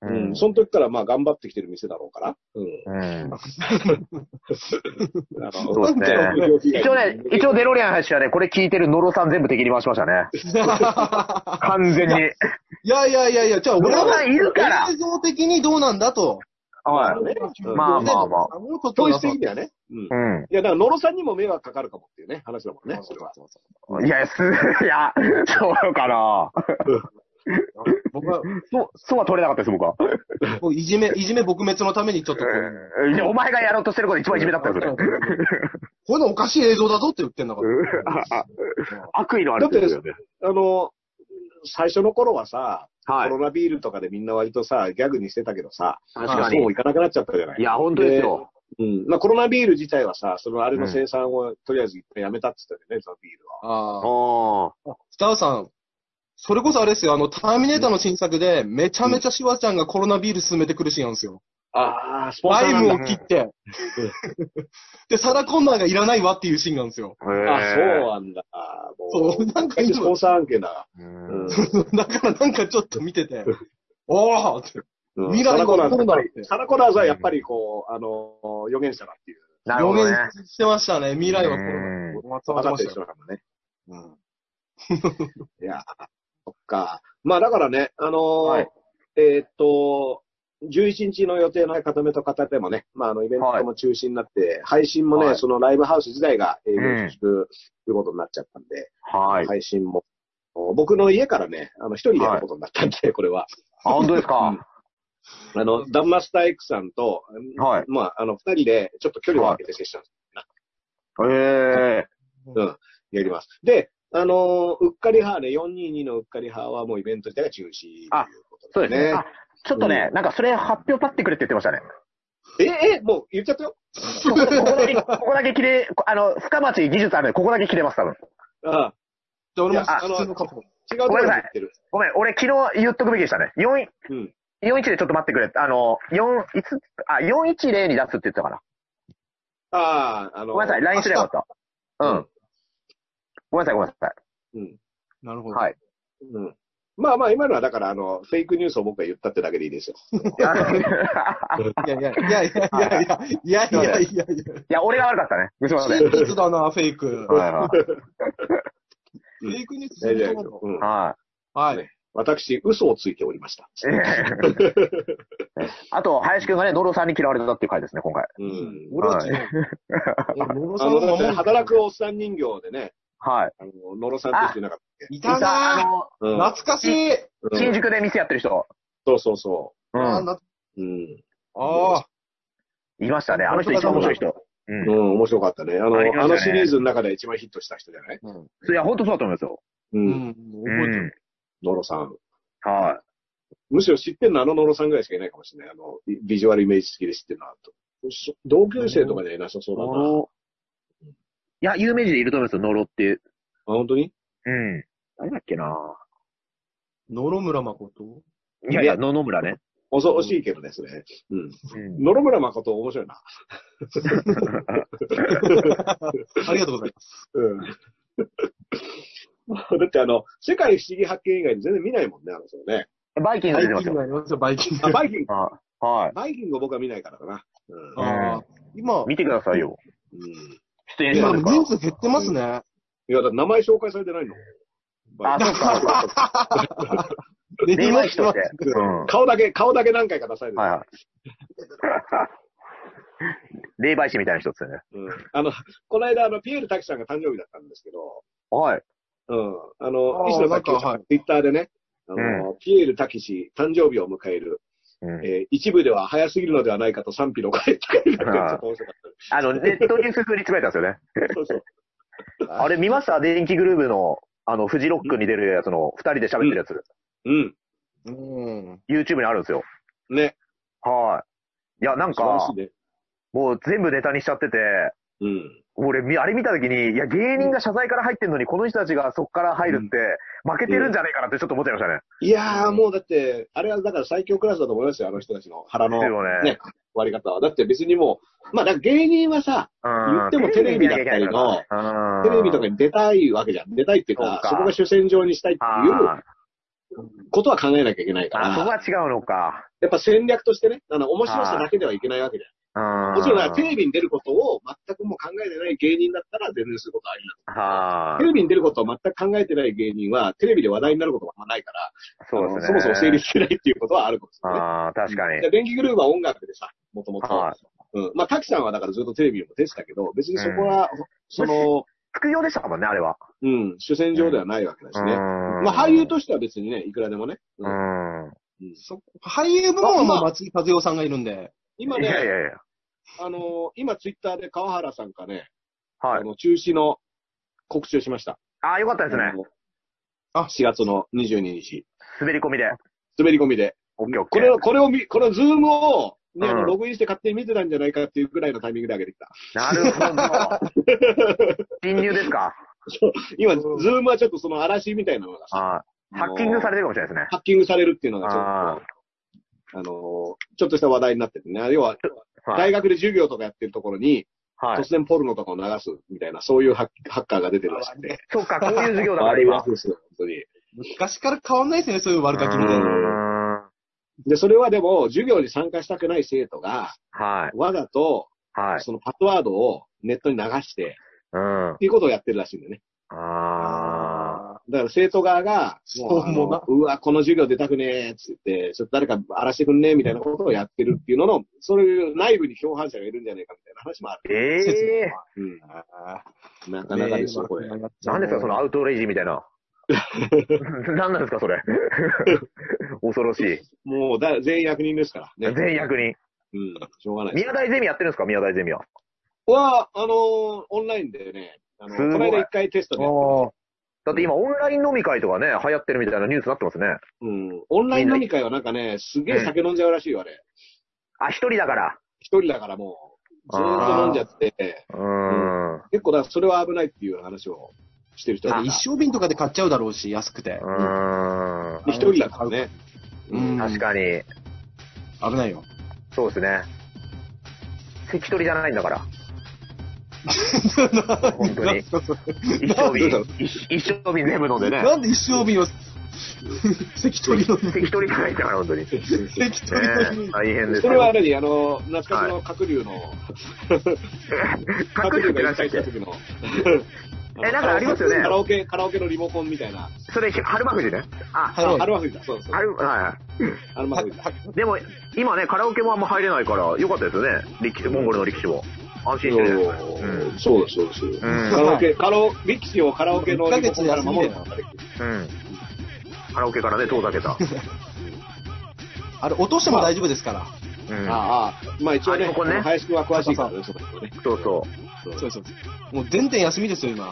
ううん。その時からまあ頑張ってきてる店だろうから。うん。うん。あそうのですね。一応ね、一応デロリアンの話はね、これ聞いてるノロさん全部敵に回しましたね。完全に。いやいやいやいや、じゃあ俺はさんいるから映像的にどうなんだと。はい。ねまあまあまあ。もうちょっと当時的にはね。うん。うん。いや、だから、野呂さんにも迷惑かかるかもっていうね、話だもんね、それは。いや、す、いや、そうかな。僕は、そう、そうは取れなかったです、僕は。僕いじめ、いじめ撲滅のためにちょっとこう、うんいやお前がやろうとしてること一番いじめだったよ、それ。こういうのおかしい映像だぞって言ってんだから。あ あ悪意のあだってるですよね。あの、最初の頃はさ、はいコロナビールとかでみんな割とさ、ギャグにしてたけどさ、確かに。もう行かなくなっちゃったじゃないいや、本当ですよ。うん。まあコロナビール自体はさ、そのあれの生産をとりあえず一回やめたって言ってたよね、そのビールは。ああ。あスターさん、それこそあれですよ、あの、ターミネーターの新作で、めちゃめちゃシュワちゃんがコロナビール進めてくるシーンなんですよ。ああ、スポンサライーなんだ。ムを切って。で、サラコンナーがいらないわっていうシーンなんですよ。あ。そうえ。なんだ。もそうなんか今スポンサー案件だ。うんだからなんかちょっと見てて、おーって。うん未来コナーズ来るんだってサラコナーズはやっぱりこう、あの、予言者だっていう。予なるほどね。言してましたね。未来はこうんう。松分かってるだからね。うん。いや、か。まあだからね、あのーはいえーっと、11日の予定の固めと方でもね、まあ、あの、イベントも中止になって、配信もね、はいそのライブハウス自体が営業自粛ということになっちゃったんで、はい。配信も、僕の家からね、あの、一人でやることになったんで、これは。あ、本当ですか？あの、ダンマスター X さんと、はいまあ、あの、二人で、ちょっと距離を空けてセッション、ええうん、やります。で、あのーうっかり派ね、422のうっかり派はもうイベント自体が中止ということそうですね。あ、ちょっとね、なんかそれ発表立ってくれって言ってましたね。え、え、もう言っちゃったよ？ここここだけ、ここだけ切れ、あの、深町技術あるんで、ここだけ切れます、多分。ああじゃあ俺もあの。違うところってる。ごめん、俺昨日言っとくべきでしたね。4、うん。41でちょっと待ってくれ。あの、4、いつ、あ、410に出すって言ってたから。ああ、あのーごめんなさい、LINE すればよかった。うん。ごめんなさい、ごめんなさい。うん。なるほど。はい。うん。まあまあ、今のはだから、あの、フェイクニュースを僕が言ったってだけでいいですよ。いや、いやいや、いやいやいやいや、いやいやいやいやいや。いや俺が悪かったね。すいません。真実だな、フェイク。はいはい。フェイクニュースいやいははい。私、嘘をついておりました。い。あと、林くんがね、ノロさんに嫌われたっていう回ですね、今回。うん。俺は違う。あの、働くおっさん人形でね、はい。あの、野呂さんって人いなかったっいたなあの、けうん。懐かしい。うん新宿で店やってる人。そうそうそううん。あなう。うん。あいましたね。あの人一番面白い人。う。うんん、面白かったね。あの、あねあのシリーズの中で一番ヒットした人じゃない？いや、本当そうだと思いますよ。う。うんん。覚えてる。野呂さん。はむしろ知ってるのはあの野呂さんぐらいしかいないかもしれない。あの、ビビジュアルイメージ付きで知ってるのは。そ同級生とかじゃいなさそうい。だな。や、有名人でいると思いますよ、ノロっていう。あ、本当に？うん。誰だっけな？野々村誠？いやいや、野々村ね。恐ろしいけどね、それ。うん。うん。野々村誠面白いな。ありがとうございます。うん。だってあの、世界不思議発見以外に全然見ないもんね、あの人ね。バイキングバイ出てますよ。キングありますよ、バイキング。あ、バイキング。あはい。バイキングを僕は見ないからかな。うん。あー今、見てくださいよ。うん出演いや、者ですから。人数減ってますね。いや、だ名前紹介されてないの。あ、そうか。レ霊媒師として。顔だけ、顔だけ何回か出されてる。いはい。霊媒師みたいな人ですよね。うん。あの、この間、あの、ピエール滝さんが誕生日だったんですけど、はい。うん。あの、あー石野滝さなんツイッターでね、あの、ピエール滝氏誕生日を迎える、うん。えー一部では早すぎるのではないかと賛否の声とか言ってちょっと面白かった。あの、ネットニュース風に詰めたんですよね。そうそう。あれ見ました？電気グルーヴの、あの、フジロックに出るやつの、二人で喋ってるやつ。うん。うん。YouTube にあるんですよ。ね。はい。いや、なんか。もう全部ネタにしちゃってて、うん。俺、みあれ見たときに、いや、芸人が謝罪から入ってんのに、この人たちがそこから入るって、負けてるんじゃねえかなってちょっと思っちゃいましたね。いやー、もうだって、あれはだから最強クラスだと思いますよ、あの人たちの腹のねね、割り方は。だって別にもう、まあ、だから芸人はさ、うん言ってもテレビだったりのうんテレビとかに出たいわけじゃん。出たいっていうか、そこが主戦場にしたいっていうあことは考えなきゃいけないかーあ、そこら、は違うのか。やっぱ戦略としてね、あの、面白さだけではいけないわけじゃん。ももちろんテレビに出ることを全くもう考えてない芸人だったら全然することありなんはテレビに出ることを全く考えてない芸人は、テレビで話題になることがあんまないから、そうですね。そもそも成立してないっていうことはあるかもしれないね。ああ、確かにで。電気グルーヴは音楽でさ、もともと。はいうん。まあ、滝さんはだからずっとテレビにも出てたけど、別にそこは、その、副業でしたもんね、あれは。うん、主戦場ではないわけだしね。ままあ、俳優としては別にね、いくらでもね。ううんん。うんそ俳優部門はもう松居一代さんがいるんで。今いやいね、やいや。あの、今ツイッターで川原さんかね、はい。あの、中止の告知をしました。ああ、よかったですねあ。のあ4月の22日。滑り込みで。滑り込みで。オッケーオッケー。これを、これを見、このズームを、ね、うんログインして勝手に見てたんじゃないかっていうぐらいのタイミングで上げてきた。なるほど。侵入ですか？今、ズームはちょっとその嵐みたいなのがハッキングされてるかもしれないですね。ハッキングされるっていうのがちょっと、ああのー、ちょっとした話題になっててね。要は。大学で授業とかやってるところに、はい突。然ポルノとかを流すみたいな、そういうハッハッカーが出てるらしくて。そうか、こういう授業だから悪いや今。つですよ、本当に。昔から変わんないですね、そういう悪ガキみたいな。はで、それはでも、授業に参加したくない生徒が、い。わざと、はい。そのパスワードをネットに流して、うん。っていうことをやってるらしいんだよね。あだから生徒側が、もううわ、この授業出たくねえ、つって、ちょっと誰か荒らしてくんねえ、みたいなことをやってるっていうのの、そういう内部に共犯者がいるんじゃないかみたいな話もある。ええうん。なかなかですよ、これ。ー。何ですか、そのアウトレイジみたいな。何なんですか、それ。恐ろしい。もうだ、全員役人ですからね。全員役人。うん、しょうがない。宮台ゼミやってるんですか、宮台ゼミは。は、あのーオンラインでね、あの、この間一回テストでやってますだって今、オンライン飲み会とかね、流行ってるみたいなニュースになってますね。うん。オンライン飲み会はなんかね、すげえ酒飲んじゃうらしいよ、あれ。あ、一人だから。一人だからもう、ずーっと飲んじゃって、うーん。結構だ、それは危ないっていう話をしてる人がいた一生瓶とかで買っちゃうだろうし、安くて。うーん。で一人だからね。うん確かに。危ないよ。そうですね。関取じゃないんだから。本当に。一生瓶、一 一生瓶全部飲んでね。なんで一生瓶を、関取の、関取じゃないから、本当に。ね関取の、大変ですよ。それは何？あの、懐かしの角竜の、隠れてらっしゃっが引退した時の。えなんかありますよねカラオケ、カラオケのリモコンみたいな。それ、春馬富士ね？あ、はいアルマフジだ、そうそう。春、は。い。でも、今ね、カラオケもあんま入れないから、よかったですよね。モンゴルの力士も。安心してる。うん。そうです、そうです。んカラオケ、カラオ、力士をカラオケのリモコンから守ることができる。うん。カラオケからね、遠ざけた。あれ、落としても大丈夫ですから。うん。ああ、まあ一応ね、あリモコンねあの林くんは詳しいからね、そこね。そうそそうですそうです。もう全店休みですよ、今。だ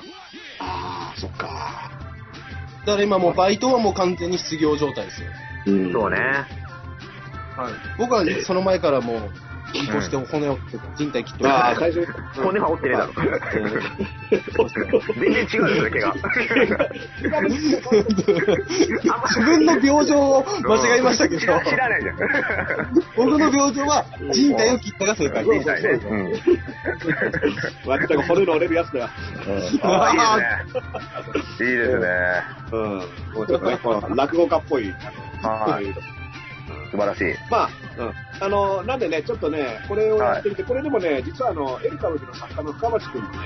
ああ、そっか。から今もうバイトはもう完全に失業状態ですよ。うんう。そうね。はい。僕はその前からもう、移行して骨を折って、人体切ってああ、最初。骨は折ってねえだろ。全然違うんですよね、毛が。自分の病状を間違えましたけど知、ら知らないじゃん。僕の病状は人体を切ったが正解です。みたいね。うん。骨の折れるやつだよ。いいですね。いいですね。うん。もうちょっと落語家っぽい。はい。素晴らしい。まあ、うん。あの、なんでね、ちょっとね、これをやってみて、これでもね、実はあの、エルカブキの作家の深町くんのね、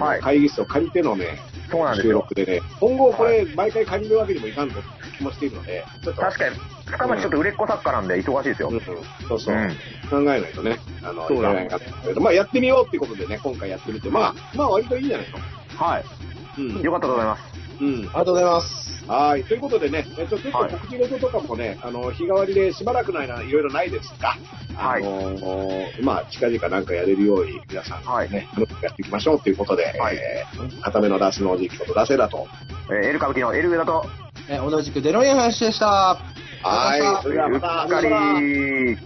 はい会議室を借りてのね、収そうなんですよ。録でね、今後これ、毎回借りるわけにもいかんぞって気もしているので、ちょっと、確かに、深町ちょっと売れっ子作家なんで忙しいですよ。うん、そうそう、うん考えないとね、あの、そうだいけないかとまあ、やってみようっていうことでね、今回やってみて、まあ、まあ、割といいんじゃないと。はい。うん。よかったと思います。うん。ありがとうございます。はい。ということでね、えっと、ちょっとはい告知事とかもね、あの、日替わりでしばらくないな、いろいろないですが、はいあのまあ、近々なんかやれるように、皆さん、はいね、やっていきましょうということで、はいえー、固めのダースのおじきこと出せだと。えーエル歌舞伎のエル上だと、えー同じくデロリアン話でした。はい。それではまた、うっかり